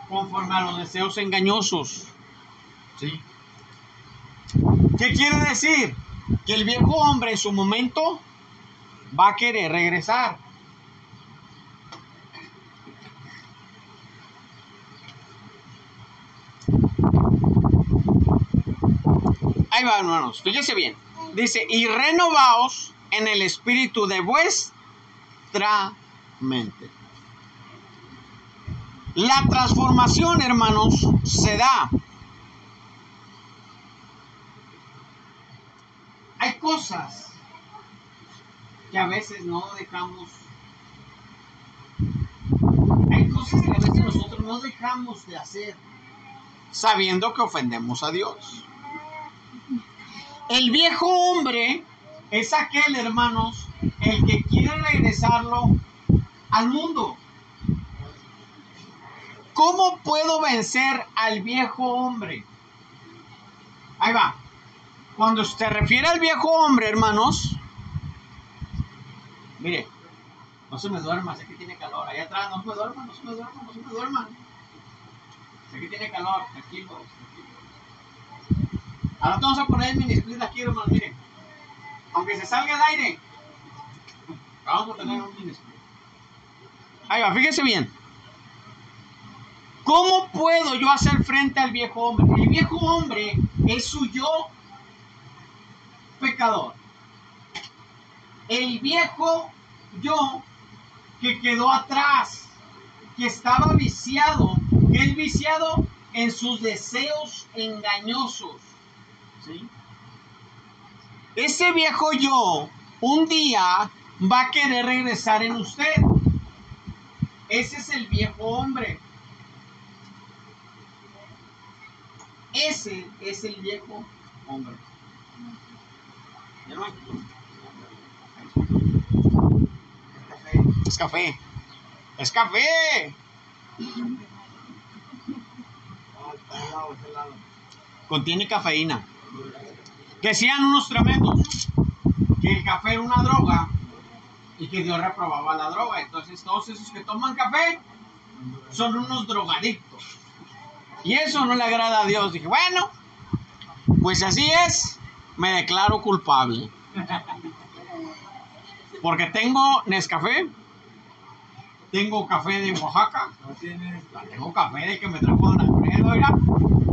conforme a los deseos engañosos. ¿Qué quiere decir? Que el viejo hombre en su momento va a querer regresar. Ahí va, hermanos. Fíjese bien. Dice, y renovaos en el espíritu de vuestra mente. La transformación, hermanos, se da. Hay cosas que a veces no dejamos. Hay cosas que a veces nosotros no dejamos de hacer. sabiendo que ofendemos a Dios. El viejo hombre es aquel, hermanos, el que quiere regresarlo al mundo. ¿Cómo puedo vencer al viejo hombre? Ahí va. Cuando se refiere al viejo hombre, hermanos, mire, no se me duerma, sé que tiene calor. Allá atrás, no se me duerma, no se me duerma, no se me duerma. Sé que tiene calor, tranquilo. tranquilo. Ahora vamos a poner el mini split aquí, hermanos, miren. Aunque se salga el aire, vamos a tener un mini split. Ahí va, fíjese bien. ¿Cómo puedo yo hacer frente al viejo hombre? El viejo hombre es su yo pecador. El viejo yo que quedó atrás, que estaba viciado, que es viciado en sus deseos engañosos. ¿sí? Ese viejo yo un día va a querer regresar en usted. Ese es el viejo hombre. Ese es el viejo hombre. Es café. Es café. Contiene cafeína. Que sean unos tremendos. Que el café era una droga y que Dios reprobaba la droga. Entonces todos esos que toman café son unos drogadictos. Y eso no le agrada a Dios. Dije, bueno, pues así es, me declaro culpable. Porque tengo Nescafé, tengo café de Oaxaca, tengo café de que me trajo Don Alfredo.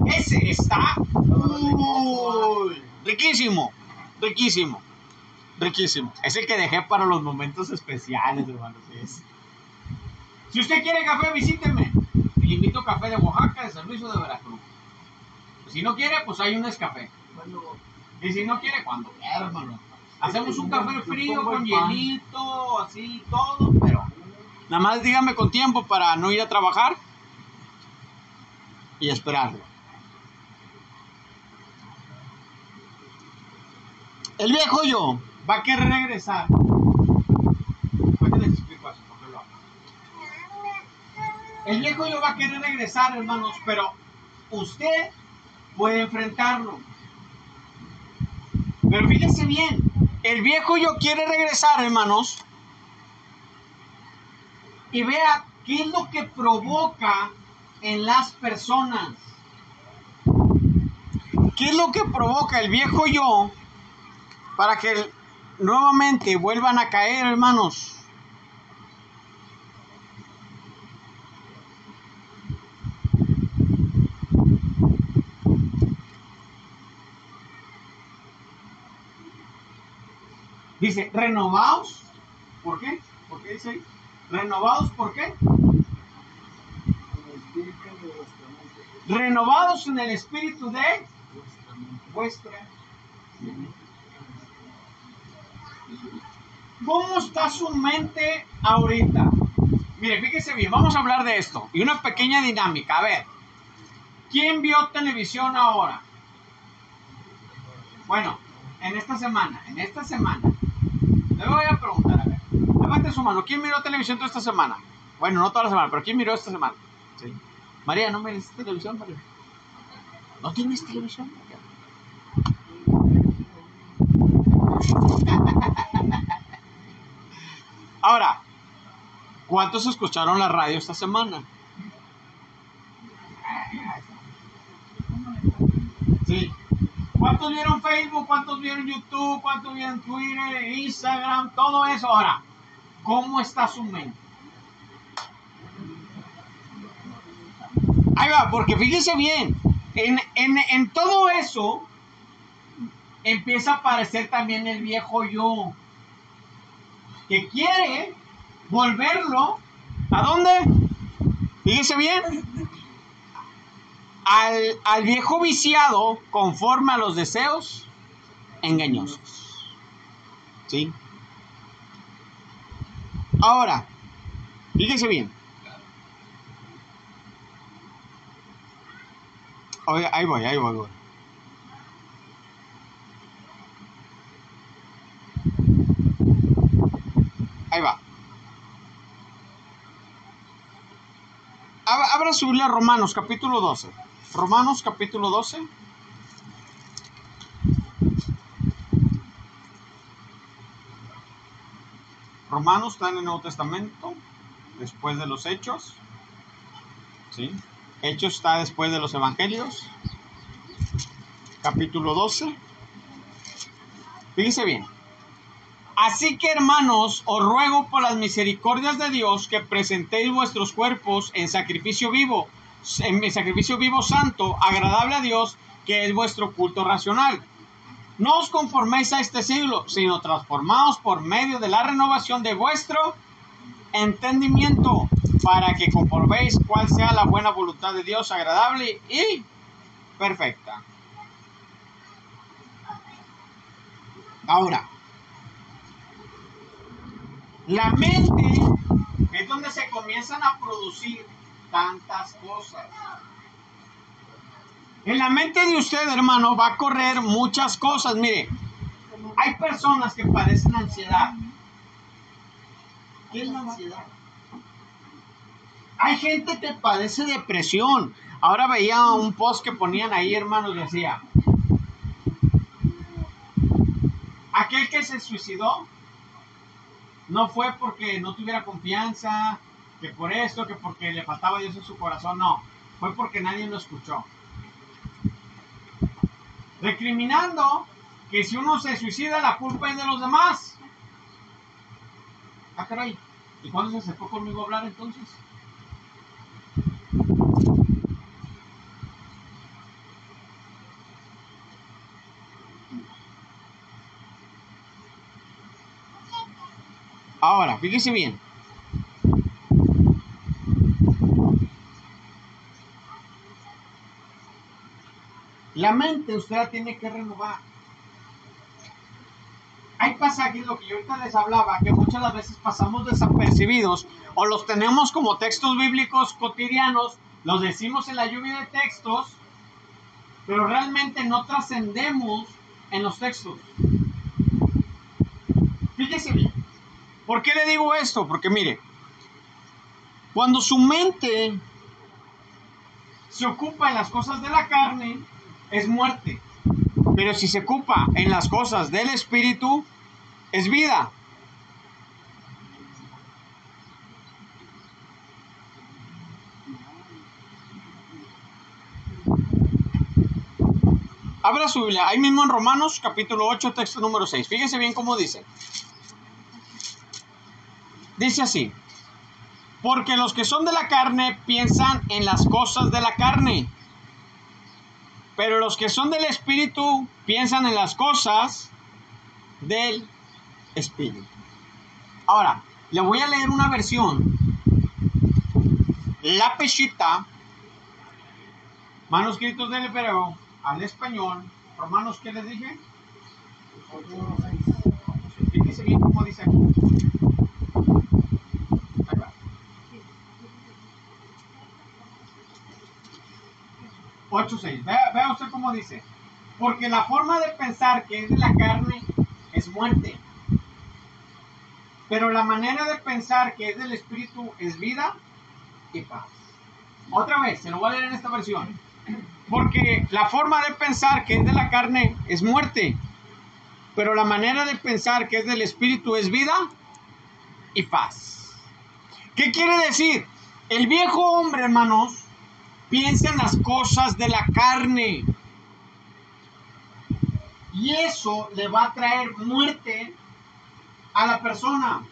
Ese está riquísimo, riquísimo, riquísimo. Es el que dejé para los momentos especiales, hermano. sí es. Si usted quiere café, visíteme. Invito a café de Oaxaca, de San Luis o de Veracruz. Si no quiere, pues hay un Nescafé. Y si no quiere, cuando quiera, hermano. Hacemos un café frío con hielito, así, todo, pero nada más dígame con tiempo para no ir a trabajar y esperarlo. El viejo yo va a querer regresar. Ahorita les explico eso, porque lo hago. El viejo yo va a querer regresar, hermanos, pero usted puede enfrentarlo. Pero fíjese bien, el viejo yo quiere regresar, hermanos, y vea qué es lo que provoca en las personas. ¿Qué es lo que provoca el viejo yo para que nuevamente vuelvan a caer, hermanos? Dice, renovados. ¿Por qué? ¿Por qué dice ahí? Renovados, ¿por qué? Renovados en el espíritu de vuestra. ¿Cómo está su mente ahorita? Mire, fíjese bien, vamos a hablar de esto. Y una pequeña dinámica. A ver, ¿quién vio televisión ahora? Bueno, en esta semana, en esta semana. Le voy a preguntar, a ver. Levante su mano. ¿Quién miró televisión toda esta semana? Bueno, no toda la semana, pero ¿quién miró esta semana? Sí. María, ¿no miras televisión, María? ¿No tienes televisión? Ahora, ¿cuántos escucharon la radio esta semana? Sí. ¿Cuántos vieron Facebook? ¿Cuántos vieron YouTube? ¿Cuántos vieron Twitter, Instagram? Todo eso. Ahora, ¿cómo está su mente? Ahí va, porque fíjese bien, en, en, en todo eso empieza a aparecer también el viejo yo, que quiere volverlo, ¿a dónde? Fíjese bien, al, al viejo viciado conforme a los deseos engañosos. ¿Sí? Ahora, fíjese bien. Ahí voy, ahí voy, voy. Ahí va. Abra, su Biblia Romanos capítulo 12. Romanos capítulo 12. Romanos está en el Nuevo Testamento, después de los Hechos. ¿Sí? Hechos está después de los Evangelios. Capítulo 12. Fíjese bien. Así que hermanos, os ruego por las misericordias de Dios que presentéis vuestros cuerpos en sacrificio vivo, en sacrificio vivo santo, agradable a Dios, que es vuestro culto racional. No os conforméis a este siglo, sino transformaos por medio de la renovación de vuestro entendimiento, para que comprobéis cuál sea la buena voluntad de Dios, agradable y perfecta. Ahora, la mente es donde se comienzan a producir tantas cosas. En la mente de usted, hermano, va a correr muchas cosas. Mire, hay personas que padecen ansiedad. ¿Qué es la ansiedad? Hay gente que padece depresión. Ahora veía un post que ponían ahí, hermanos, decía, aquel que se suicidó no fue porque no tuviera confianza, que por esto, que porque le faltaba Dios en su corazón, no, fue porque nadie lo escuchó. Recriminando que si uno se suicida, la culpa es de los demás. Ah, caray. ¿Y cuándo se acercó conmigo a hablar entonces? Ahora, fíjese bien. La mente usted la tiene que renovar. Hay pasajes, lo que yo ahorita les hablaba, que muchas las veces pasamos desapercibidos o los tenemos como textos bíblicos cotidianos, los decimos en la lluvia de textos, pero realmente no trascendemos en los textos. Fíjese bien. ¿Por qué le digo esto? Porque mire, cuando su mente se ocupa en las cosas de la carne, es muerte. Pero si se ocupa en las cosas del espíritu, es vida. Abra su Biblia, ahí mismo en Romanos capítulo 8, texto número 6. Fíjese bien cómo dice. Dice así, porque los que son de la carne piensan en las cosas de la carne, pero los que son del espíritu piensan en las cosas del espíritu. Ahora, le voy a leer una versión. La Peshita, manuscritos del hebreo al español, romanos, ¿qué les dije? Fíjense bien cómo dice aquí. Ahí va. 8.6. Vea, vea usted cómo dice. Porque la forma de pensar que es de la carne es muerte. Pero la manera de pensar que es del espíritu es vida y paz. Otra vez, se lo voy a leer en esta versión. Porque la forma de pensar que es de la carne es muerte. Pero la manera de pensar que es del espíritu es vida y paz. ¿Qué quiere decir? El viejo hombre, hermanos, piensa en las cosas de la carne. Y eso le va a traer muerte a la persona.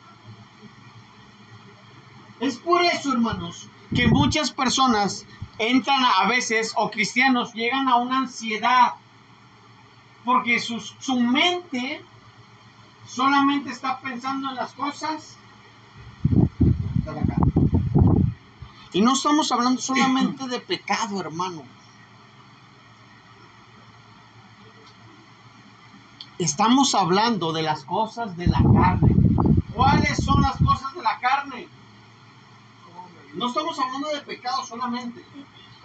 Es por eso, hermanos, que muchas personas entran a veces, o cristianos, llegan a una ansiedad. Porque su, su mente solamente está pensando en las cosas de la carne. Y no estamos hablando solamente de pecado, hermano. Estamos hablando de las cosas de la carne. ¿Cuáles son las cosas de la carne? No estamos hablando de pecado solamente.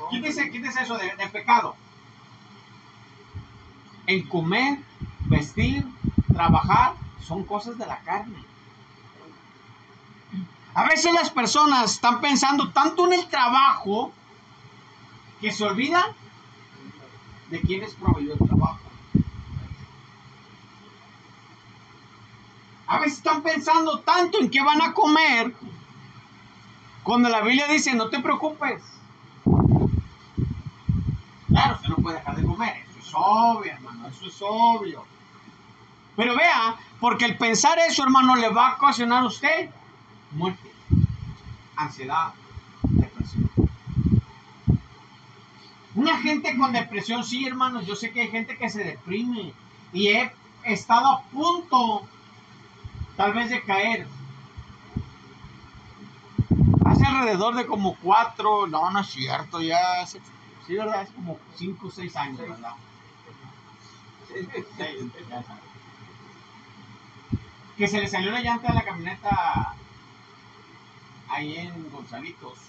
Quítese, quítese eso de, de pecado. En comer, vestir, trabajar, son cosas de la carne. A veces las personas están pensando tanto en el trabajo que se olvidan de quién les proveyó el trabajo. A veces están pensando tanto en qué van a comer cuando la Biblia dice no te preocupes. Claro, usted no puede dejar de comer, eso es obvio, hermano, eso es obvio. Pero vea, porque el pensar eso, hermano, le va a ocasionar a usted muerte, ansiedad, depresión. Una gente con depresión, sí, hermanos, yo sé que hay gente que se deprime y he estado a punto tal vez de caer. Hace alrededor de como cuatro, no, no es cierto, ya, hace- sí, ¿verdad? Es como cinco o seis años, ¿verdad? Ya sabe. Que se le salió la llanta de la camioneta ahí en Gonzalitos.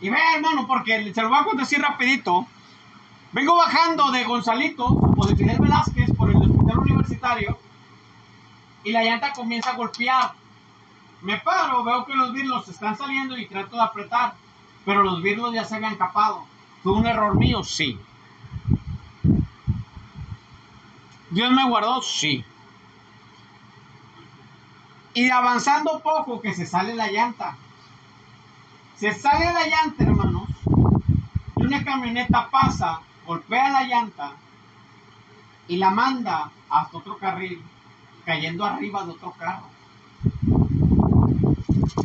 Y vea, hermano, porque se lo voy a contar así rapidito. Vengo bajando de Gonzalitos o de Fidel Velázquez por el hospital universitario y la llanta comienza a golpear. Me paro, veo que los birlos están saliendo y trato de apretar, pero los birlos ya se habían capado. ¿Fue un error mío? Sí. ¿Dios me guardó? Sí. Y avanzando poco que se sale la llanta. Se sale la llanta, hermanos. Y una camioneta pasa, golpea la llanta y la manda hasta otro carril, cayendo arriba de otro carro.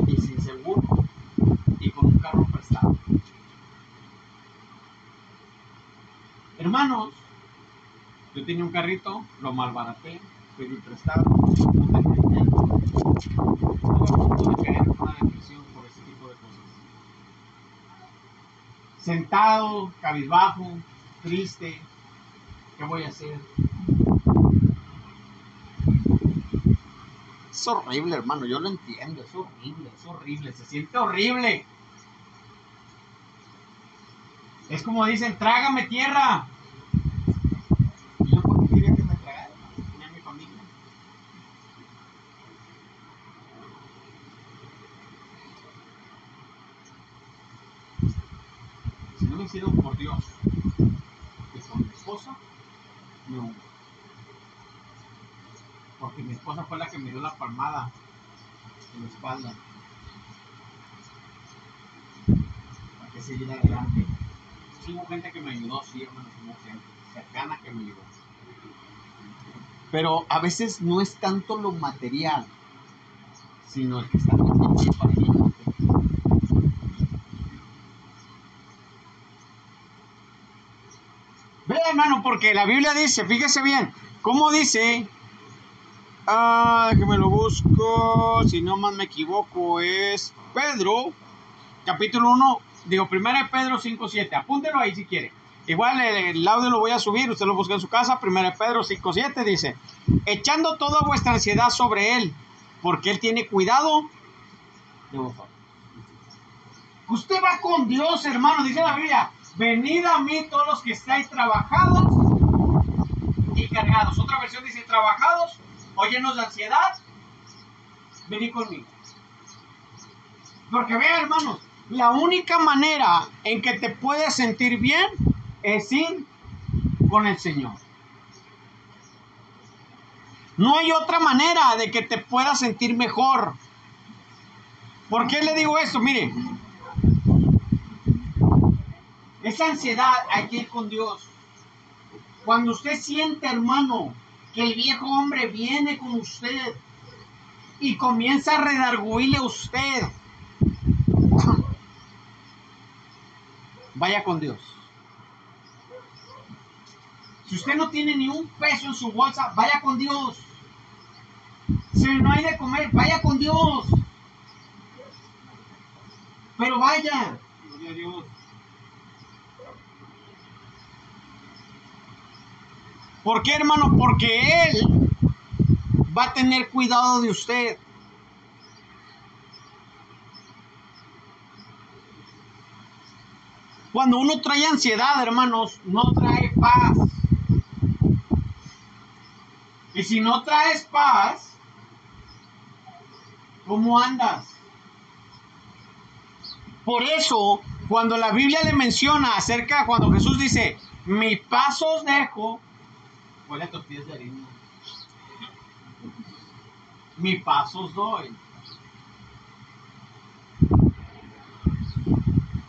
Y sin seguro. Y con un carro prestado. Hermanos, yo tenía un carrito, lo malbaraté, pedí prestado. Estuve a punto de caer en una depresión por ese tipo de cosas. Sentado, cabizbajo, triste, ¿qué voy a hacer? Es horrible, hermano, yo lo entiendo, es horrible, es horrible, se siente horrible. Es como dicen, trágame tierra. ¿Y yo por qué quería que me tragara? Tenía mi familia. Si no me hicieron por Dios, que con mi esposa, me hundo. Porque mi esposa fue la que me dio la palmada en la espalda. Para que seguir adelante. Sí hubo gente que me ayudó, sí, hermano, hubo gente cercana que me ayudó. Pero a veces no es tanto lo material, sino el que está. Ve, hermano, porque la Biblia dice, fíjese bien, ¿cómo dice? Ah, que me lo busco, si no más me equivoco, es Pedro, capítulo 1, digo, 1 Pedro 5, 7, apúntelo ahí si quiere. Igual el, el audio lo voy a subir, usted lo busca en su casa, 1 Pedro 5, 7 dice, echando toda vuestra ansiedad sobre él, porque él tiene cuidado de vosotros. Usted va con Dios, hermano, dice la Biblia, venid a mí todos los que estáis trabajados y cargados. Otra versión dice trabajados o llenos de ansiedad, venid conmigo. Porque vean, hermanos, la única manera en que te puedes sentir bien es ir con el Señor. No hay otra manera de que te puedas sentir mejor. ¿Por qué le digo esto? Mire, esa ansiedad hay que ir con Dios. Cuando usted siente, hermano, que el viejo hombre viene con usted y comienza a redarguirle a usted, vaya con Dios. Si usted no tiene ni un peso en su bolsa, vaya con Dios. Si no hay de comer, vaya con Dios. Pero vaya. Gloria a Dios. ¿Por qué, hermano? Porque Él va a tener cuidado de usted. Cuando uno trae ansiedad, hermanos, no trae paz. Y si no traes paz, ¿cómo andas? Por eso, cuando la Biblia le menciona acerca, cuando Jesús dice, mi paso os dejo, huele a pies de harina. Mi paso doy.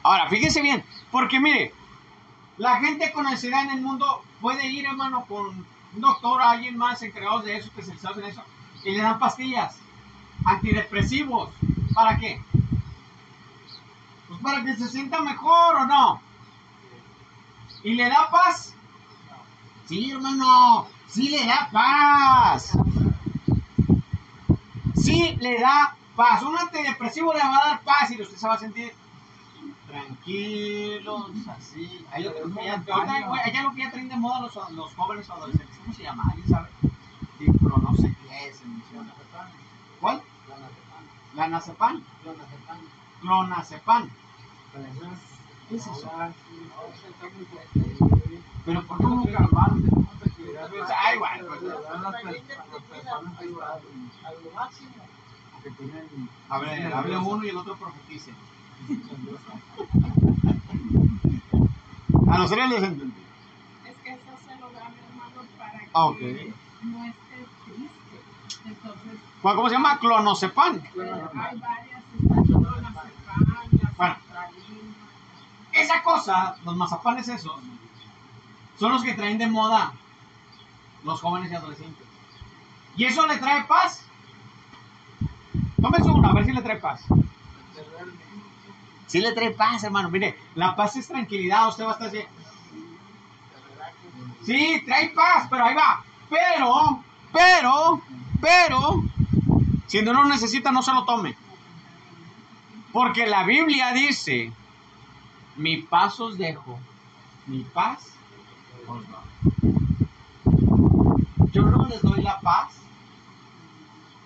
Ahora, fíjese bien, porque mire, la gente con ansiedad en el mundo puede ir, hermano, con un doctor alguien más encargado de eso, especializados en eso, y le dan pastillas, antidepresivos. ¿Para qué? Pues para que se sienta mejor o no. ¿Y le da paz? Sí, hermano, sí le da paz. Sí le da paz. Un antidepresivo le va a dar paz y usted se va a sentir tranquilos, así. Hay otros que ya, allá lo que ya traen de moda los, los jóvenes o adolescentes. ¿Cómo se llama? ¿Alguien sabe? Diplo, no sé qué es. se menciona. ¿Cuál? Lanazepam. Clonazepam. Pero ¿por qué nunca? Ay, bueno, pues, a ver, hable uno y el otro profetice. A les entendí. Es que eso se lo hermano para que Ah, no esté triste. Entonces, ¿Cuál- ¿Cómo se llama? Clonazepam. hay varias, está Bueno. Esa cosa, los mazapanes esos, son los que traen de moda los jóvenes y adolescentes. ¿Y eso le trae paz? Tómese uno, a ver si le trae paz. Sí le trae paz, hermano. Mire, la paz es tranquilidad. Usted va a estar así. Sí, trae paz, pero ahí va. Pero, pero, pero, si no lo necesita, no se lo tome. Porque la Biblia dice, mi paz os dejo, mi paz os doy. Yo no les doy la paz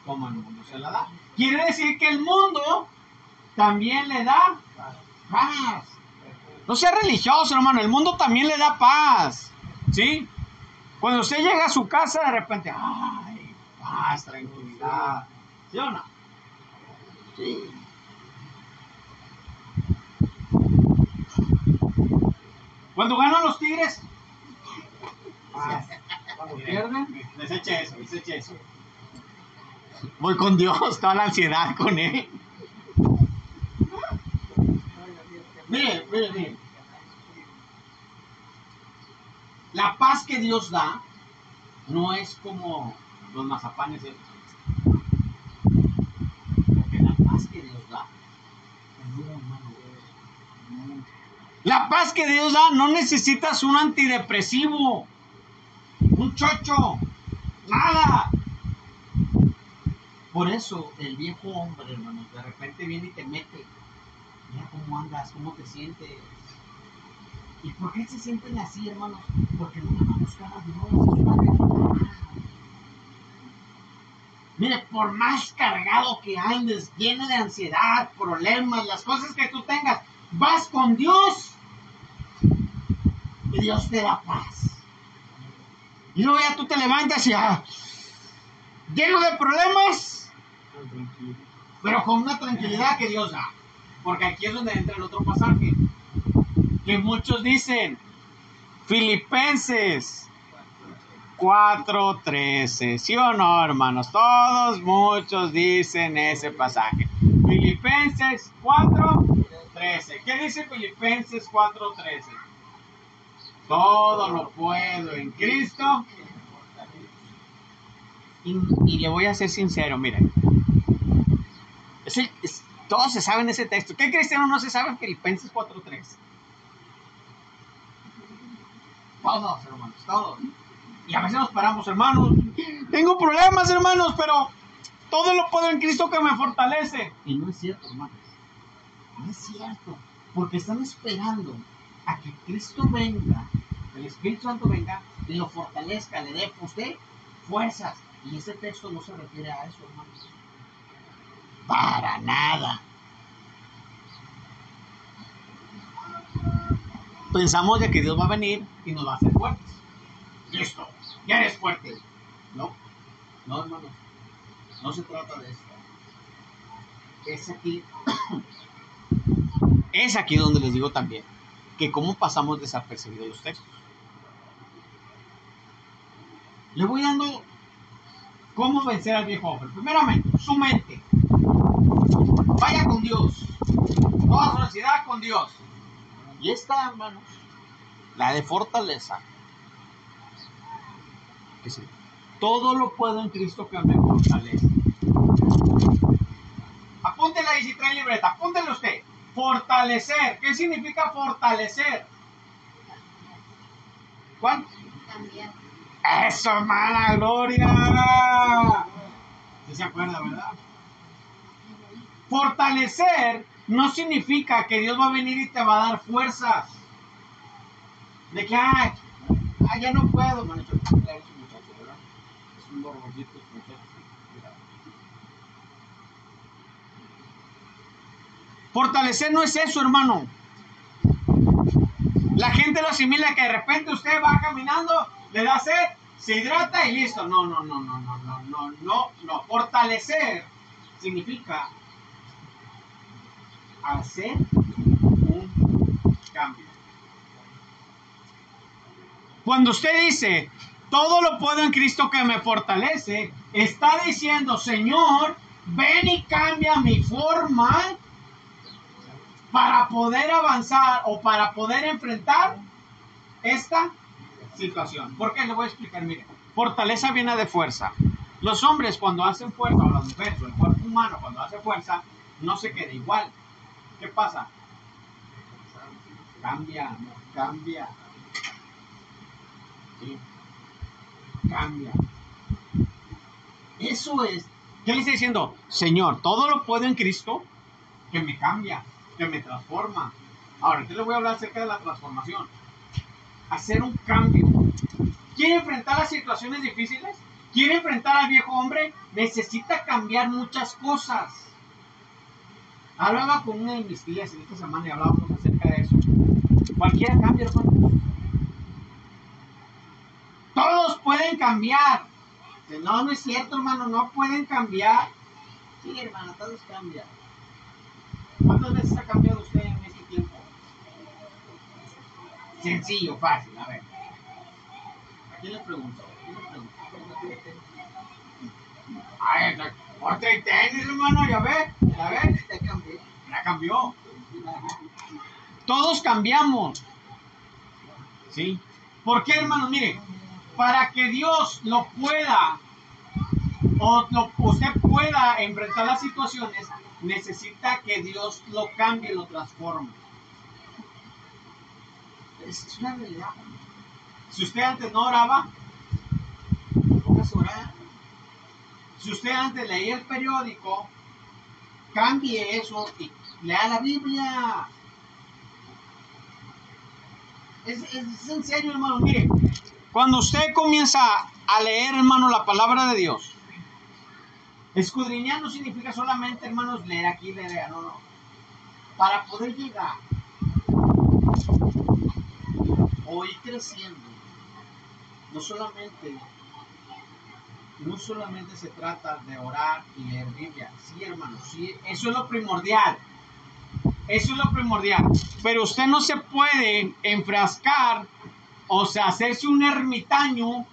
como el mundo se la da. Quiere decir que el mundo también le da paz. No sea religioso, hermano, el mundo también le da paz. ¿Sí? Cuando usted llega a su casa, de repente, ay, paz, tranquilidad. ¿Sí o no? Sí. Cuando ganan los Tigres, paz. Cuando pierden, deseche eso, deseche eso. Voy con Dios, toda la ansiedad con Él. Mire, mire, mire. La paz que Dios da no es como los mazapanes. de- Porque la paz que Dios da es. La paz que Dios da no necesitas un antidepresivo, un chocho, nada. Por eso el viejo hombre, hermano, de repente viene y te mete. Mira cómo andas, cómo te sientes. ¿Y por qué se sienten así, hermanos? Porque no van a buscar a Dios. Mire, por más cargado que andes, lleno de ansiedad, problemas, las cosas que tú tengas, vas con Dios Dios te da paz. Y luego ya tú te levantas y ah, lleno de problemas, pero con una tranquilidad que Dios da. Porque aquí es donde entra el otro pasaje. Que muchos dicen, Filipenses 4.13. ¿Sí o no, hermanos? Todos, muchos dicen ese pasaje. Filipenses 4.13. ¿Qué dice Filipenses 4.13? Todo lo puedo en Cristo. Y, le voy a ser sincero, miren. Todos se saben ese texto. ¿Qué cristiano no se sabe Filipenses 4.13? Todos, hermanos, todos. Y a veces nos paramos, hermanos. Tengo problemas, hermanos, pero todo lo puedo en Cristo que me fortalece. Y no es cierto, hermanos. No es cierto. Porque están esperando a que Cristo venga, el Espíritu Santo venga y lo fortalezca, le dé usted fuerzas. Y ese texto no se refiere a eso, hermanos. Para nada. pensamos de que Dios va a venir y nos va a hacer fuertes. Listo, ya eres fuerte. No, no, hermano, no se trata de esto. Es aquí, es aquí donde les digo también que cómo pasamos desapercibidos los textos. Le voy dando cómo vencer al viejo hombre. Primeramente, su mente. Vaya con Dios. Toda su ansiedad con Dios. Y esta, hermanos, la de fortaleza. Que sí, todo lo puedo en Cristo que me fortalece. Apúntela ahí si trae libreta, apúntela usted. Fortalecer. ¿Qué significa fortalecer? ¿Cuál? Cambiar. Eso, hermana Gloria. ¿Sí se acuerda, verdad? Fortalecer no significa que Dios va a venir y te va a dar fuerzas. De que, ay, ay, ya no puedo, hermano. Yo- muchacho, ¿verdad? Es un borbollito, es un muchacho. Cuidado. Fortalecer no es eso, hermano. La gente lo asimila que de repente usted va caminando, le da sed, se hidrata y listo. No, no, no, no, no, no, no, no, no. Fortalecer significa hacer un cambio. Cuando usted dice, todo lo puedo en Cristo que me fortalece, está diciendo, Señor, ven y cambia mi forma para poder avanzar o para poder enfrentar esta situación. ¿Por qué? Le voy a explicar. Mire, fortaleza viene de fuerza. Los hombres cuando hacen fuerza, o las mujeres, o el cuerpo humano cuando hace fuerza, no se queda igual. ¿Qué pasa? Cambia, cambia. Sí. Cambia. Eso es. ¿Qué le está diciendo? Señor, todo lo puedo en Cristo que me cambia, que me transforma. Ahora, te le voy a hablar acerca de la transformación. Hacer un cambio. ¿Quiere enfrentar las situaciones difíciles? ¿Quiere enfrentar al viejo hombre? Necesita cambiar muchas cosas. Hablaba con una de mis tías en esta semana y hablábamos acerca de eso. Cualquiera cambia, hermano. Todos pueden cambiar. No, no es cierto, hermano, no pueden cambiar. Sí, hermano, todos cambian. ¿Cuántas veces ha cambiado usted en este tiempo? Sencillo, fácil, a ver. ¿A quién le pregunto? ¿A quién le pregunto? Ay, la- ponte el tenis, hermano, ya ve, ya ve, Ya cambié. ya cambió. Todos cambiamos. ¿Sí? ¿Por qué, hermanos? Mire, para que Dios lo pueda, o lo- usted pueda enfrentar las situaciones, necesita que Dios lo cambie, lo transforme. Es una realidad. Si usted antes no oraba, póngase a orar. Si usted antes leía el periódico, cambie eso y lea la Biblia. Es, es- es en serio, hermano. Mire, cuando usted comienza a leer, hermano, la palabra de Dios, escudriñar no significa solamente, hermanos, leer aquí, leer allá, no, no. Para poder llegar o ir creciendo, no solamente, no solamente se trata de orar y leer Biblia. Sí, hermano, sí, eso es lo primordial. Eso es lo primordial. Pero usted no se puede enfrascar, o sea, hacerse un ermitaño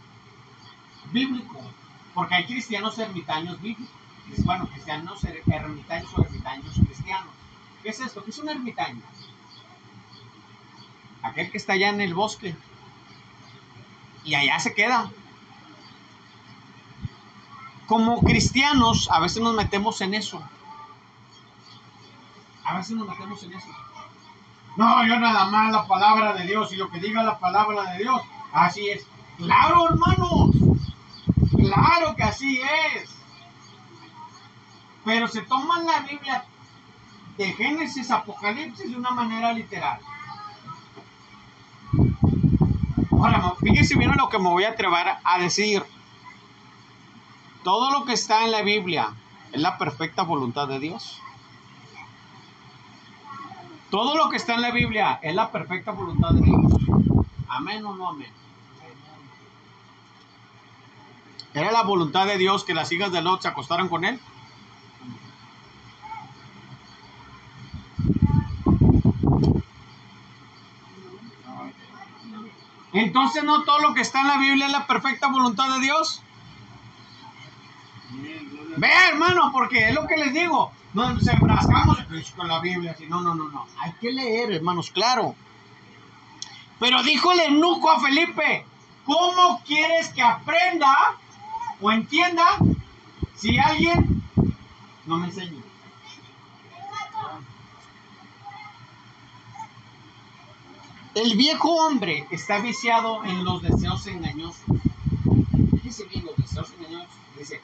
bíblico. Porque hay cristianos ermitaños bíblicos. Bueno, cristianos er- ermitaños o ermitaños cristianos. ¿Qué es esto? ¿Qué es un ermitaño? Aquel que está allá en el bosque. Y allá se queda. Como cristianos, a veces nos metemos en eso. A veces nos metemos en eso. No, yo nada más la palabra de Dios y lo que diga la palabra de Dios. Así es. Claro, hermanos. Claro que así es. Pero se toman la Biblia de Génesis, Apocalipsis de una manera literal. Ahora, fíjense bien en lo que me voy a atrever a decir. Todo lo que está en la Biblia es la perfecta voluntad de Dios. Todo lo que está en la Biblia es la perfecta voluntad de Dios. Amén o no amén. ¿Era la voluntad de Dios que las hijas de Lot se acostaran con él? Entonces no todo lo que está en la Biblia es la perfecta voluntad de Dios. Vea, hermano, porque es lo que les digo. No se enfrascamos con la Biblia. No, no, no, no. Hay que leer, hermanos, claro. Pero dijo el eunuco a Felipe, ¿cómo quieres que aprenda o entienda si alguien no me enseña? El viejo hombre está viciado en los deseos engañosos. Dice bien, los deseos engañosos. Dice,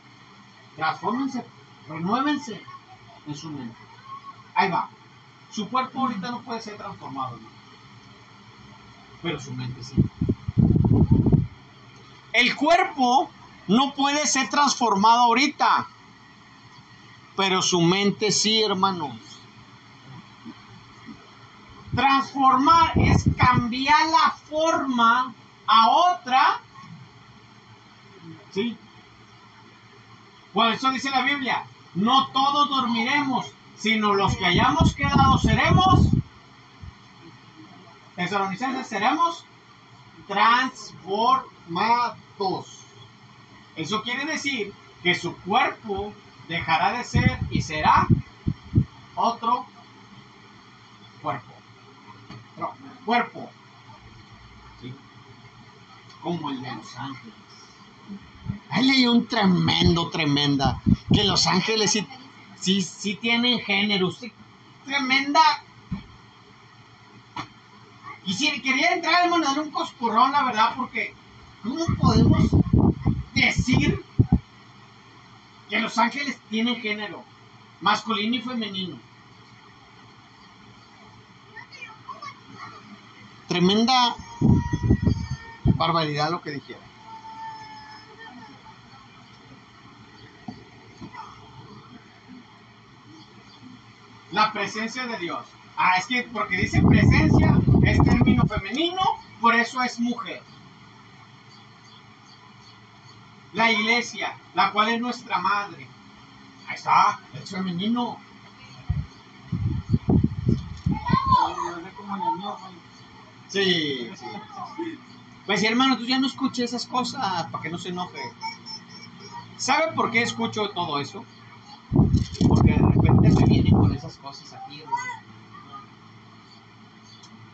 transfórmense, renuévense en su mente. Ahí va. Su cuerpo ahorita no puede ser transformado, pero su mente sí. El cuerpo no puede ser transformado ahorita, pero su mente sí, hermanos. Transformar es cambiar la forma a otra. ¿Sí? Por eso dice la Biblia, no todos dormiremos, sino los que hayamos quedado seremos. Tesalonicenses seremos transformados. Eso quiere decir que su cuerpo dejará de ser y será otro cuerpo. Otro cuerpo. ¿Sí? Como el de los ángeles. Ahí leí un tremendo, tremenda. Que los ángeles sí, sí, sí tienen género. tremenda. Y si quería entrar en un coscurrón, la verdad, porque ¿cómo podemos decir que los ángeles tienen género? Masculino y femenino. Tremenda barbaridad lo que dijeron. La presencia de Dios. Ah, es que porque dice presencia, es término femenino, por eso es mujer. La iglesia, la cual es nuestra madre. Ahí está, es femenino. Sí, sí. Pues sí, hermano, tú ya no escuches esas cosas para que no se enoje. ¿Sabe por qué escucho todo eso? Porque de repente me vienen con esas cosas aquí, hermano.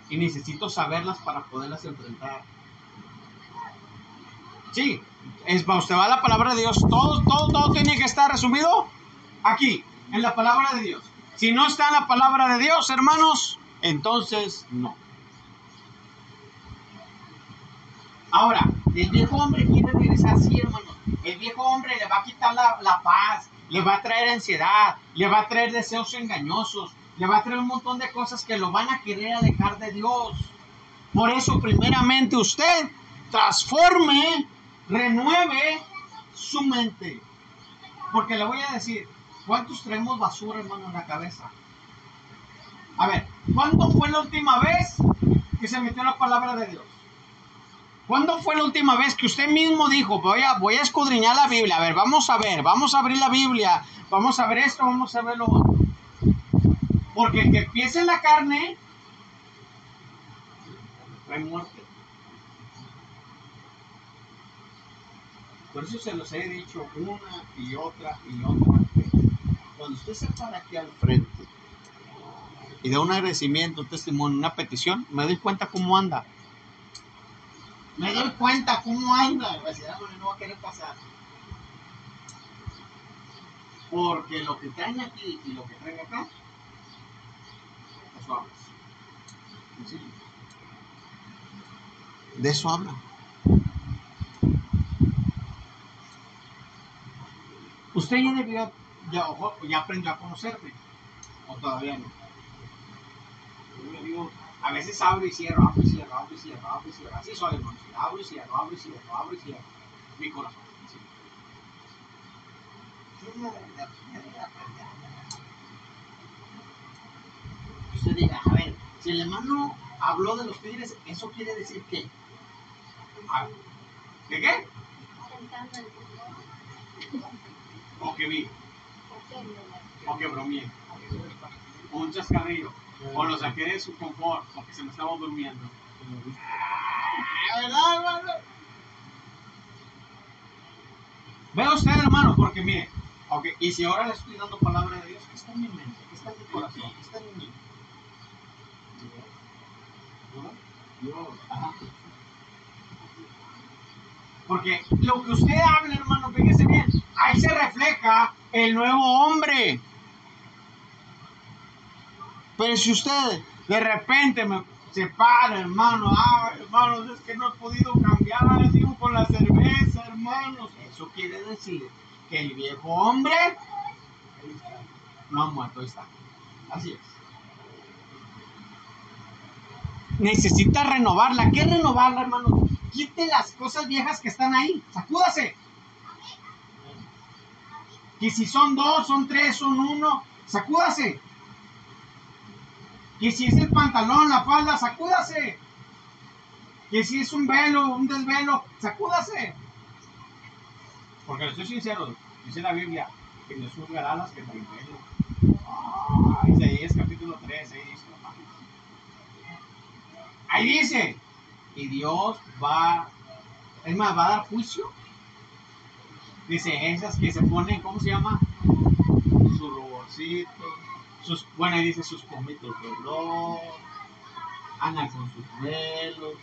Y necesito saberlas para poderlas enfrentar. Sí, es, usted va a la palabra de Dios. Todo, todo, todo tiene que estar resumido aquí, en la palabra de Dios. Si no está en la palabra de Dios, hermanos, entonces no. Ahora, el viejo hombre quiere regresar, sí, hermanos. El viejo hombre le va a quitar la, la paz, le va a traer ansiedad, le va a traer deseos engañosos, le va a traer un montón de cosas que lo van a querer alejar de Dios. Por eso, primeramente, usted transforme, renueve su mente. Porque le voy a decir, ¿cuántos traemos basura, hermano, en la cabeza? A ver, ¿cuándo fue la última vez que se metió la palabra de Dios? ¿Cuándo fue la última vez que usted mismo dijo, voy a, voy a escudriñar la Biblia? A ver, vamos a ver, vamos a abrir la Biblia, vamos a ver esto, vamos a ver lo otro. Porque el que empiece en la carne, hay muerte. Por eso se los he dicho una y otra y otra vez. Cuando usted se para aquí al frente y da un agradecimiento, un testimonio, una petición, me doy cuenta cómo anda. Me doy cuenta cómo anda. No va a querer pasar. Porque lo que traen aquí y lo que traen acá, eso habla. ¿Sí? De eso habla. Usted ya debió, ya, ojo, ya aprendió a conocerme. O todavía no. Yo le digo, a veces abro y cierro, abro y cierro, abro y cierro, abro y cierro. Así soy, hermano. Abro y cierro, abro y cierro, abro y cierro. Mi corazón. Sí. Usted diga, a ver, si el hermano habló de los tigres, ¿eso quiere decir qué? Ah, ¿De qué? O que vi, o que bromeé, o un chascarrillo, o lo saqué de su confort, porque se me estaba durmiendo. Ah, ¿Verdad, hermano? Vea usted, hermano, porque mire, ok, y si ahora le estoy dando palabra de Dios, ¿qué está en mi mente? ¿Qué está en mi corazón? ¿Qué está en mí? Ajá. Porque lo que usted habla, hermano, fíjese bien, ahí se refleja el nuevo hombre. Pero si usted de repente me se para, hermano, ah, hermanos, es que no he podido cambiar, sigo con la cerveza, hermanos. Eso quiere decir que el viejo hombre no ha muerto, está. Así es. Necesita renovarla. ¿Qué renovarla, hermano? Quite las cosas viejas que están ahí. Sacúdase. Que si son dos, son tres, son uno, sacúdase. Que si es el pantalón, la falda, sacúdase. Que si es un velo, un desvelo, sacúdase. Porque les soy sincero, dice la Biblia que no juzgará a las que traen velo. Ah, Isaías capítulo 3, ahí dice. Ahí dice, y Dios va, es más, va a dar juicio. Dice, esas que se ponen, ¿cómo se llama? Su ruborcito, sus, bueno, ahí dice sus pomitos de olor, andan con sus velos,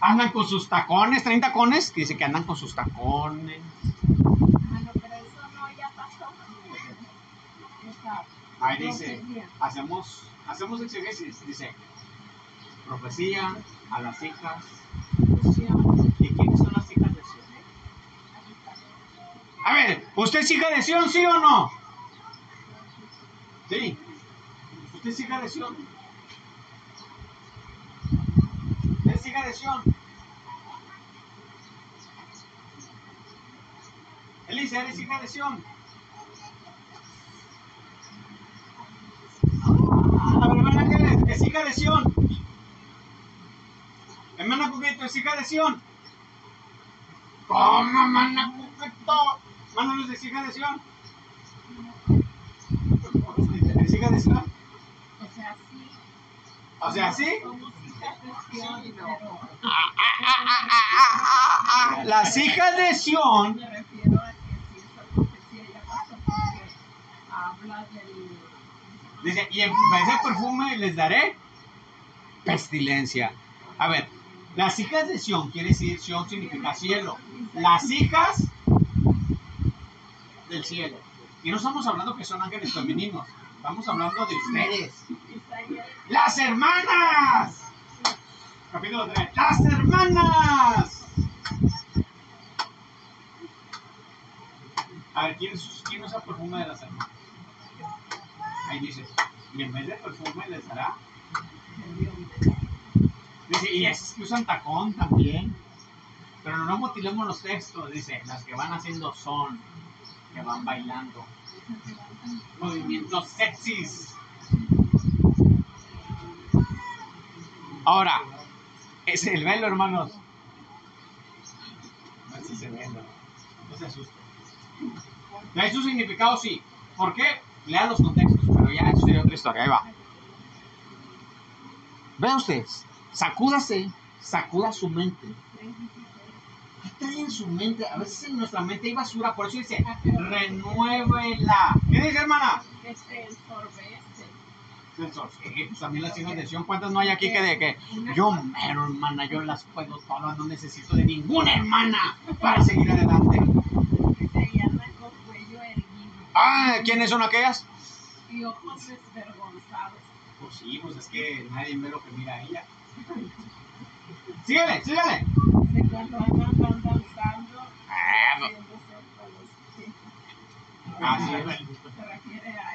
andan con sus tacones, traen tacones, que dice que andan con sus tacones. Bueno, pero eso no ya pasó. Ahí dice, hacemos, hacemos exegesis, dice, profecía a las hijas Sión. ¿Y quiénes son las hijas de Sión? A ver, ¿usted es hija de sí o no? Sí. ¿Usted es hija de? ¿Usted es hija de? Elisa, ¿eres hija de Sión? A ver, hermana Ángeles, es hija de Sión. Hermana Cuquito, es hija de Sión. ¿Cómo, hermana Cuquito? Es hija de Sión. ¿Es hija de Sión? O sea, sí, O sea, ¿sí? Las hijas de Sión. me refiero a que si esa profecía ya pasó, porque habla del... Dice, y en vez de perfume les daré pestilencia. A ver, las hijas de Sión, quiere decir, Sión significa cielo. Las hijas del cielo. Y no estamos hablando que son ángeles femeninos, estamos hablando de ustedes. ¡Las hermanas! Capítulo 3. ¡Las hermanas! A ver, ¿quién, quién usa perfume de las hermanas? Ahí dice, y en vez de perfume les dará. Dice, y es que usan tacón también. Pero no motilemos los textos, dice, las que van haciendo son, van bailando. Movimientos sexys. Ahora, es el velo, hermanos. No es ese velo. No se asusten. ¿Trae su significado? Sí. ¿Por qué? Lea los contextos, pero ya eso sería otra historia. Ahí va. Vean ustedes, sacúdase, sacuda su mente. ¿Qué trae en su mente? A veces en nuestra mente hay basura, por eso dice, renuévela. ¿Qué dice, hermana? que se ensorbece. Sensor. Sí, pues también las hijas de Sion. ¿Cuántas no hay aquí que de que yo mero, hermana, yo las puedo todas, no necesito de ninguna hermana para seguir adelante? Ah, ¿quiénes son aquellas? y ojos desvergonzados. Pues sí, pues es que nadie ve lo que mira ella. Síguele, síguele. Danzando, Ah,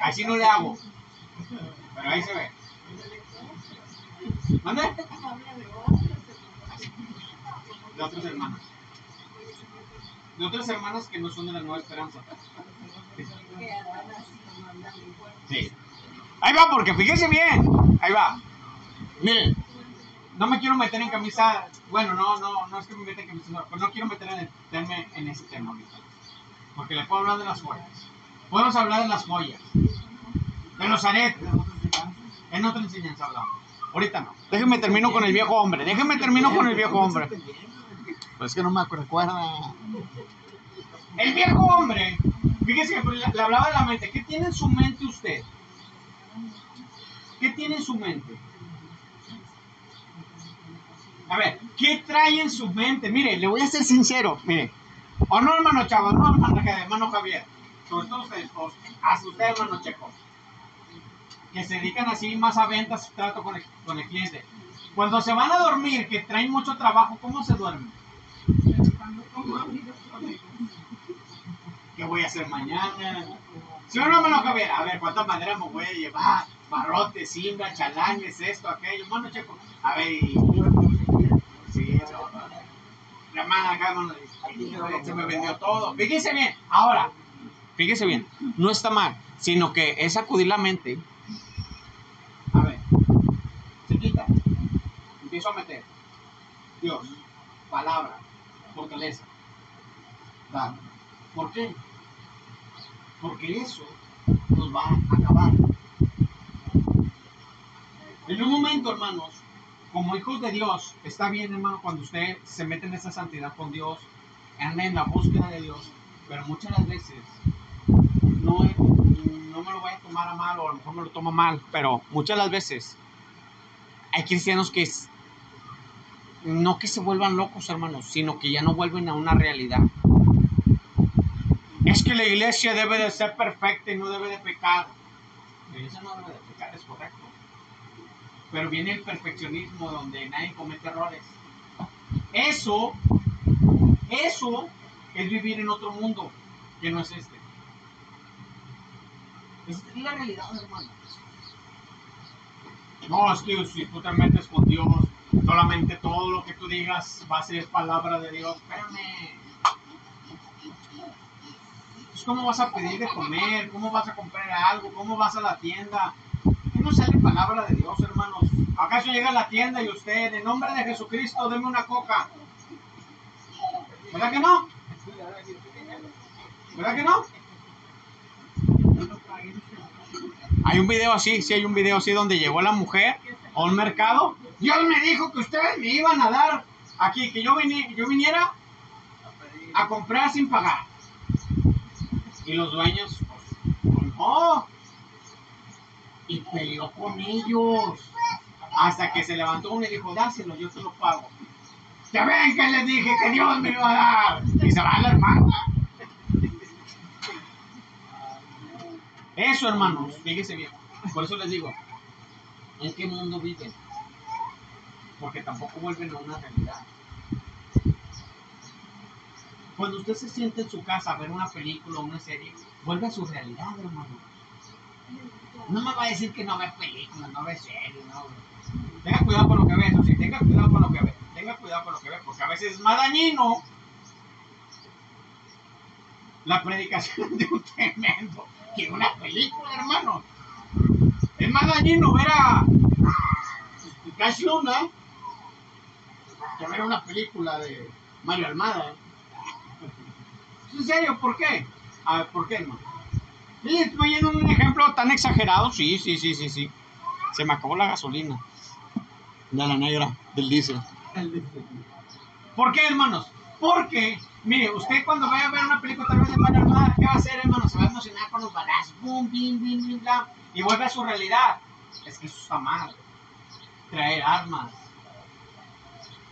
Así no le hago. Pero ahí se ve. ¿Mande? De otros, hermanas. De otras hermanas que no son de la Nueva Esperanza. así. Sí. Ahí va, porque fíjese bien. Ahí va. Miren, no me quiero meter en camisa. Bueno, no, no, no es que me meta en camisa, no, pero no quiero meter en, meterme en ese tema ahorita. Porque le puedo hablar de las joyas. Podemos hablar de las joyas, de los aretes. En otra enseñanza hablamos. Ahorita no. Déjenme termino con el viejo hombre. Déjenme termino con el viejo hombre. Pues es que no me recuerda. El viejo hombre, fíjese que le, le hablaba de la mente. ¿Qué tiene en su mente usted? ¿Qué tiene en su mente? A ver, ¿qué trae en su mente? Mire, le voy a ser sincero, mire. O no, hermano Chavo, no, hermano, hermano Javier. Sobre todo ustedes, dos, hasta usted, hermano Checo. Que se dedican así más a ventas, trato con el, con el cliente. Cuando se van a dormir, que traen mucho trabajo, ¿cómo se duermen? ¿Qué voy a hacer mañana? ¿Sí o no, hermano Javier? A ver, ¿cuántas maderas me voy a llevar? Barrotes, simbra, chalanges, esto, aquello. Hermano Checo, a ver, y... La hermana acá, hermano, se me vendió todo. Fíjese bien, ahora, fíjese bien, no está mal, sino que es acudir la mente. A ver, se quita, empiezo a meter. Dios, palabra, fortaleza. ¿Por qué? Porque eso nos va a acabar. En un momento, hermanos, como hijos de Dios, está bien, hermano, cuando usted se mete en esa santidad con Dios, anda en la búsqueda de Dios, pero muchas veces no, no me lo voy a tomar a mal o a lo mejor me lo tomo mal, pero muchas las veces hay cristianos que no que se vuelvan locos, hermanos, sino que ya no vuelven a una realidad. Es que la iglesia debe de ser perfecta y no debe de pecar. La iglesia no debe de pecar, es correcto. Pero viene el perfeccionismo donde nadie comete errores. Eso, eso es vivir en otro mundo que no es este. Es la realidad, hermano. No, que si tú te metes con Dios, solamente todo lo que tú digas va a ser palabra de Dios. Espérame. Pues, ¿Cómo vas a pedir de comer? ¿Cómo vas a comprar algo? ¿Cómo vas a la tienda? ¿Qué no sale palabra de Dios, hermanos? ¿Acaso llega a la tienda y usted, en nombre de Jesucristo, deme una coca? ¿Verdad que no? ¿Verdad que no? Hay un video así, sí hay un video así donde llegó la mujer a un mercado. Dios me dijo que ustedes me iban a dar aquí, que yo, yo viniera a comprar sin pagar. Y los dueños, pues, no. Y peleó con ellos. Hasta que se levantó uno y dijo, dáselo, yo te lo pago. ¿Ya ven que les dije que Dios me iba a dar? Y se va la hermana. Eso, hermanos, fíjese bien. Por eso les digo, ¿en qué mundo viven? Porque tampoco vuelven a una realidad. Cuando usted se siente en su casa a ver una película o una serie, vuelve a su realidad, hermano. No me va a decir que no ve películas, no ve series, no. Tenga cuidado con lo que ve, eso sí, tenga cuidado con lo que ve. Tenga cuidado con lo que ve, porque a veces es más dañino la predicación de un tremendo que una película, hermano. Es más dañino ver a casi una que ver una película de Mario Almada. ¿En serio? ¿Por qué? A ver, ¿por qué, hermano? Sí, estoy yendo un ejemplo tan exagerado. Sí, sí, sí, sí, sí. Se me acabó la gasolina. De la negra, del diésel. ¿Por qué, hermanos? Porque, mire, usted cuando vaya a ver una película tal vez de Mario Armada, ¿qué va a hacer, hermano? Se va a emocionar con los balazos, boom, bim, bim, bim, bla, y vuelve a su realidad. Es que eso está mal. Traer armas.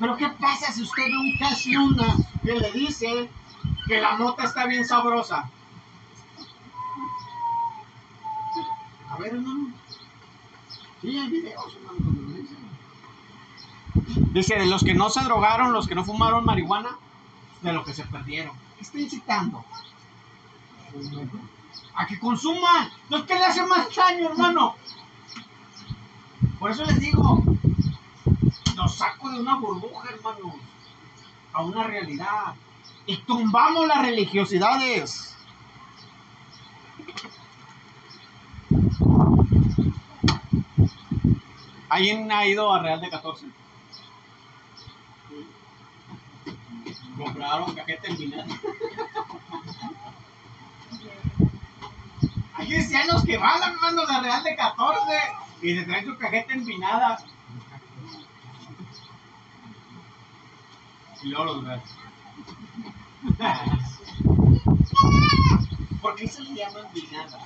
Pero ¿qué pasa si usted ve un casi una que le dice que la nota está bien sabrosa? A ver, hermano. Sí, hay videos, hermano. Dice, de los que no se drogaron, los que no fumaron marihuana, de los que se perdieron. ¿Qué está incitando? A que consuma. No que le hace más daño, hermano. Por eso les digo, los saco de una burbuja, hermano, a una realidad. Y tumbamos las religiosidades. ¿Alguien ha ido a Real de 14? Compraron cajeta en vinagre. Hay cristianos que van hermanos a Real de 14 y se traen su cajeta empinada. Y luego los ves. ¿Por qué se le llama empinada?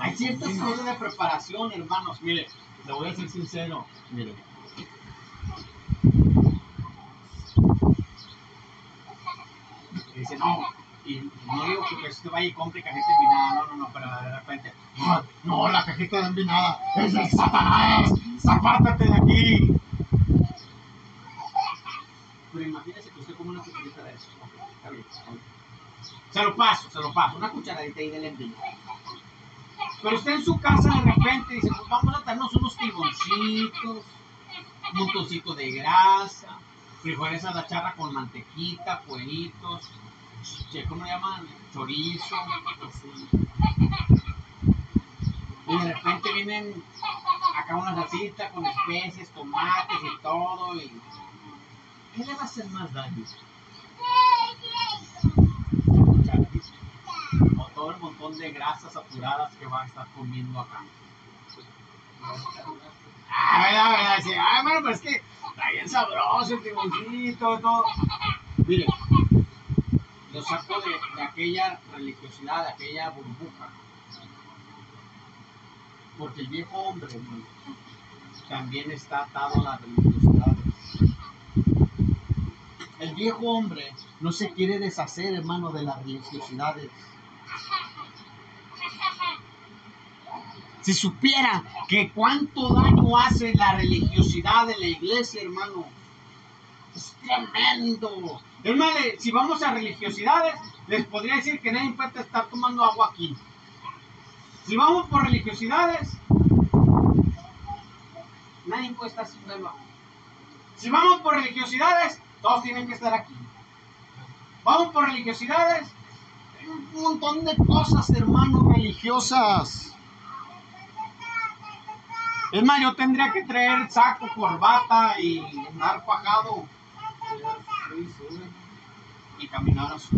Hay ciertas cosas de preparación, hermanos. Mire, le voy a ser sincero. Mire. Dice, no, y no digo que usted vaya y compre cajeta empinada, no, no, no, pero de repente, no, no, la cajeta de empinada es de Satanás, apártate de aquí. Pero imagínese que usted come una cucharadita de eso. Ok, está bien, está bien. Se lo paso, se lo paso, una cucharadita ahí de empinada. Pero usted en su casa de repente dice, pues vamos a darnos unos tiboncitos, un montoncito de grasa, frijoles a la charra con mantequita, cueritos, ¿cómo le llaman? Chorizo. Y de repente vienen acá una salsita con especies, tomates y todo, y ¿qué le va a hacer más daño? O todo el montón de grasas saturadas que va a estar comiendo acá. Ah, verdad, verdad, sí. Ay, bueno, pero es que está bien sabroso el timoncito, todo. Mire, lo saco de, aquella religiosidad, de aquella burbuja. Porque el viejo hombre, también está atado a la religiosidad. El viejo hombre no se quiere deshacer, hermano, de las religiosidades. Si supiera que cuánto daño hace la religiosidad de la iglesia, hermano, es tremendo. Hermano, si vamos a religiosidades, les podría decir que nadie puede estar tomando agua aquí. Si vamos por religiosidades, nadie puede estar sin agua. Si vamos por religiosidades, todos tienen que estar aquí. Vamos por religiosidades, hay un montón de cosas, hermanos, religiosas. Es más, yo tendría que traer saco, corbata y andar fajado y caminar a su.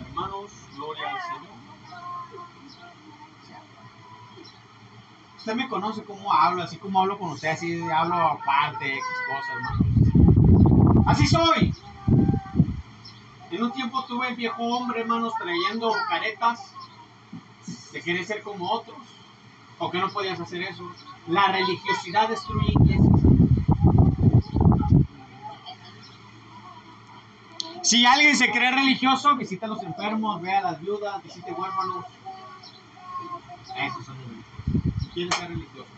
Hermanos, gloria al Señor. Usted me conoce cómo hablo, así como hablo con usted, así hablo aparte, X cosas, hermanos. Así soy. En un tiempo tuve el viejo hombre, hermanos, trayendo caretas de querer ser como otros. ¿O que no podías hacer eso? La religiosidad destruye Si alguien se cree religioso, visita a los enfermos, ve a las viudas, visite huérfanos. Esos son religiosos. Si quieres ser religioso.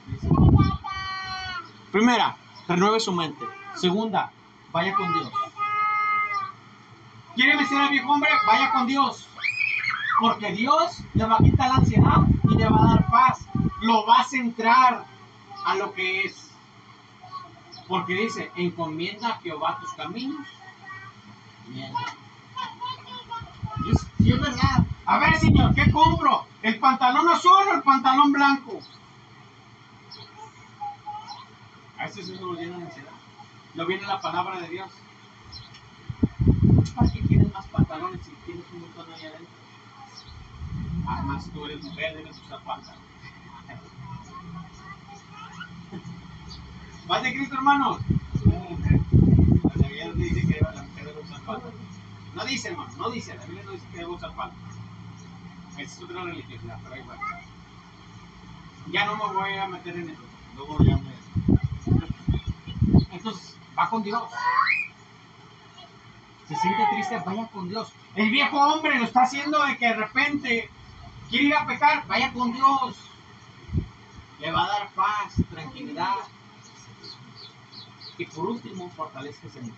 Primera, renueve su mente. Segunda, vaya con Dios. ¿Quiere vencer al viejo hombre? Vaya con Dios. Porque Dios le va a quitar la ansiedad y le va a dar paz. Lo va a centrar a lo que es. Porque dice, encomienda a Jehová tus caminos. Bien. Y es, verdad. A ver, señor, ¿qué compro? ¿El pantalón azul o el pantalón blanco? A veces eso lo llena de ansiedad. Lo viene la palabra de Dios. ¿Para qué quieres más pantalones si tienes un montón ahí adentro? Además, tú eres mujer, debes usar pantalones. ¿Vas de Cristo, hermano? La Biblia dice que la No dice, hermano, no dice. La Biblia no dice que debe usar pantalones. Esa es otra religiosidad, pero va. Ya no me voy a meter en eso. Luego ya me. Entonces, va con Dios. Se siente triste, vaya con Dios. El viejo hombre lo está haciendo de que de repente quiere ir a pecar, vaya con Dios. Le va a dar paz, tranquilidad. Y por último, fortalezca en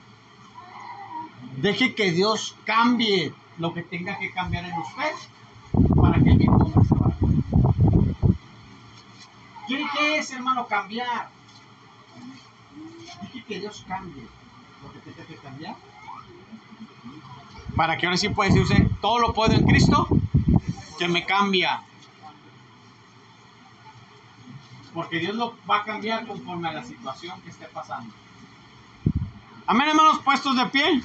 Deje que Dios cambie lo que tenga que cambiar en usted para que el hombre se vaya. ¿Quiere qué es, hermano, cambiar? Deje que Dios cambie lo que tenga que cambiar. Para que ahora sí pueda decir usted, todo lo puedo en Cristo, que me cambia. Porque Dios lo va a cambiar conforme a la situación que esté pasando. Amén, hermanos, puestos de pie.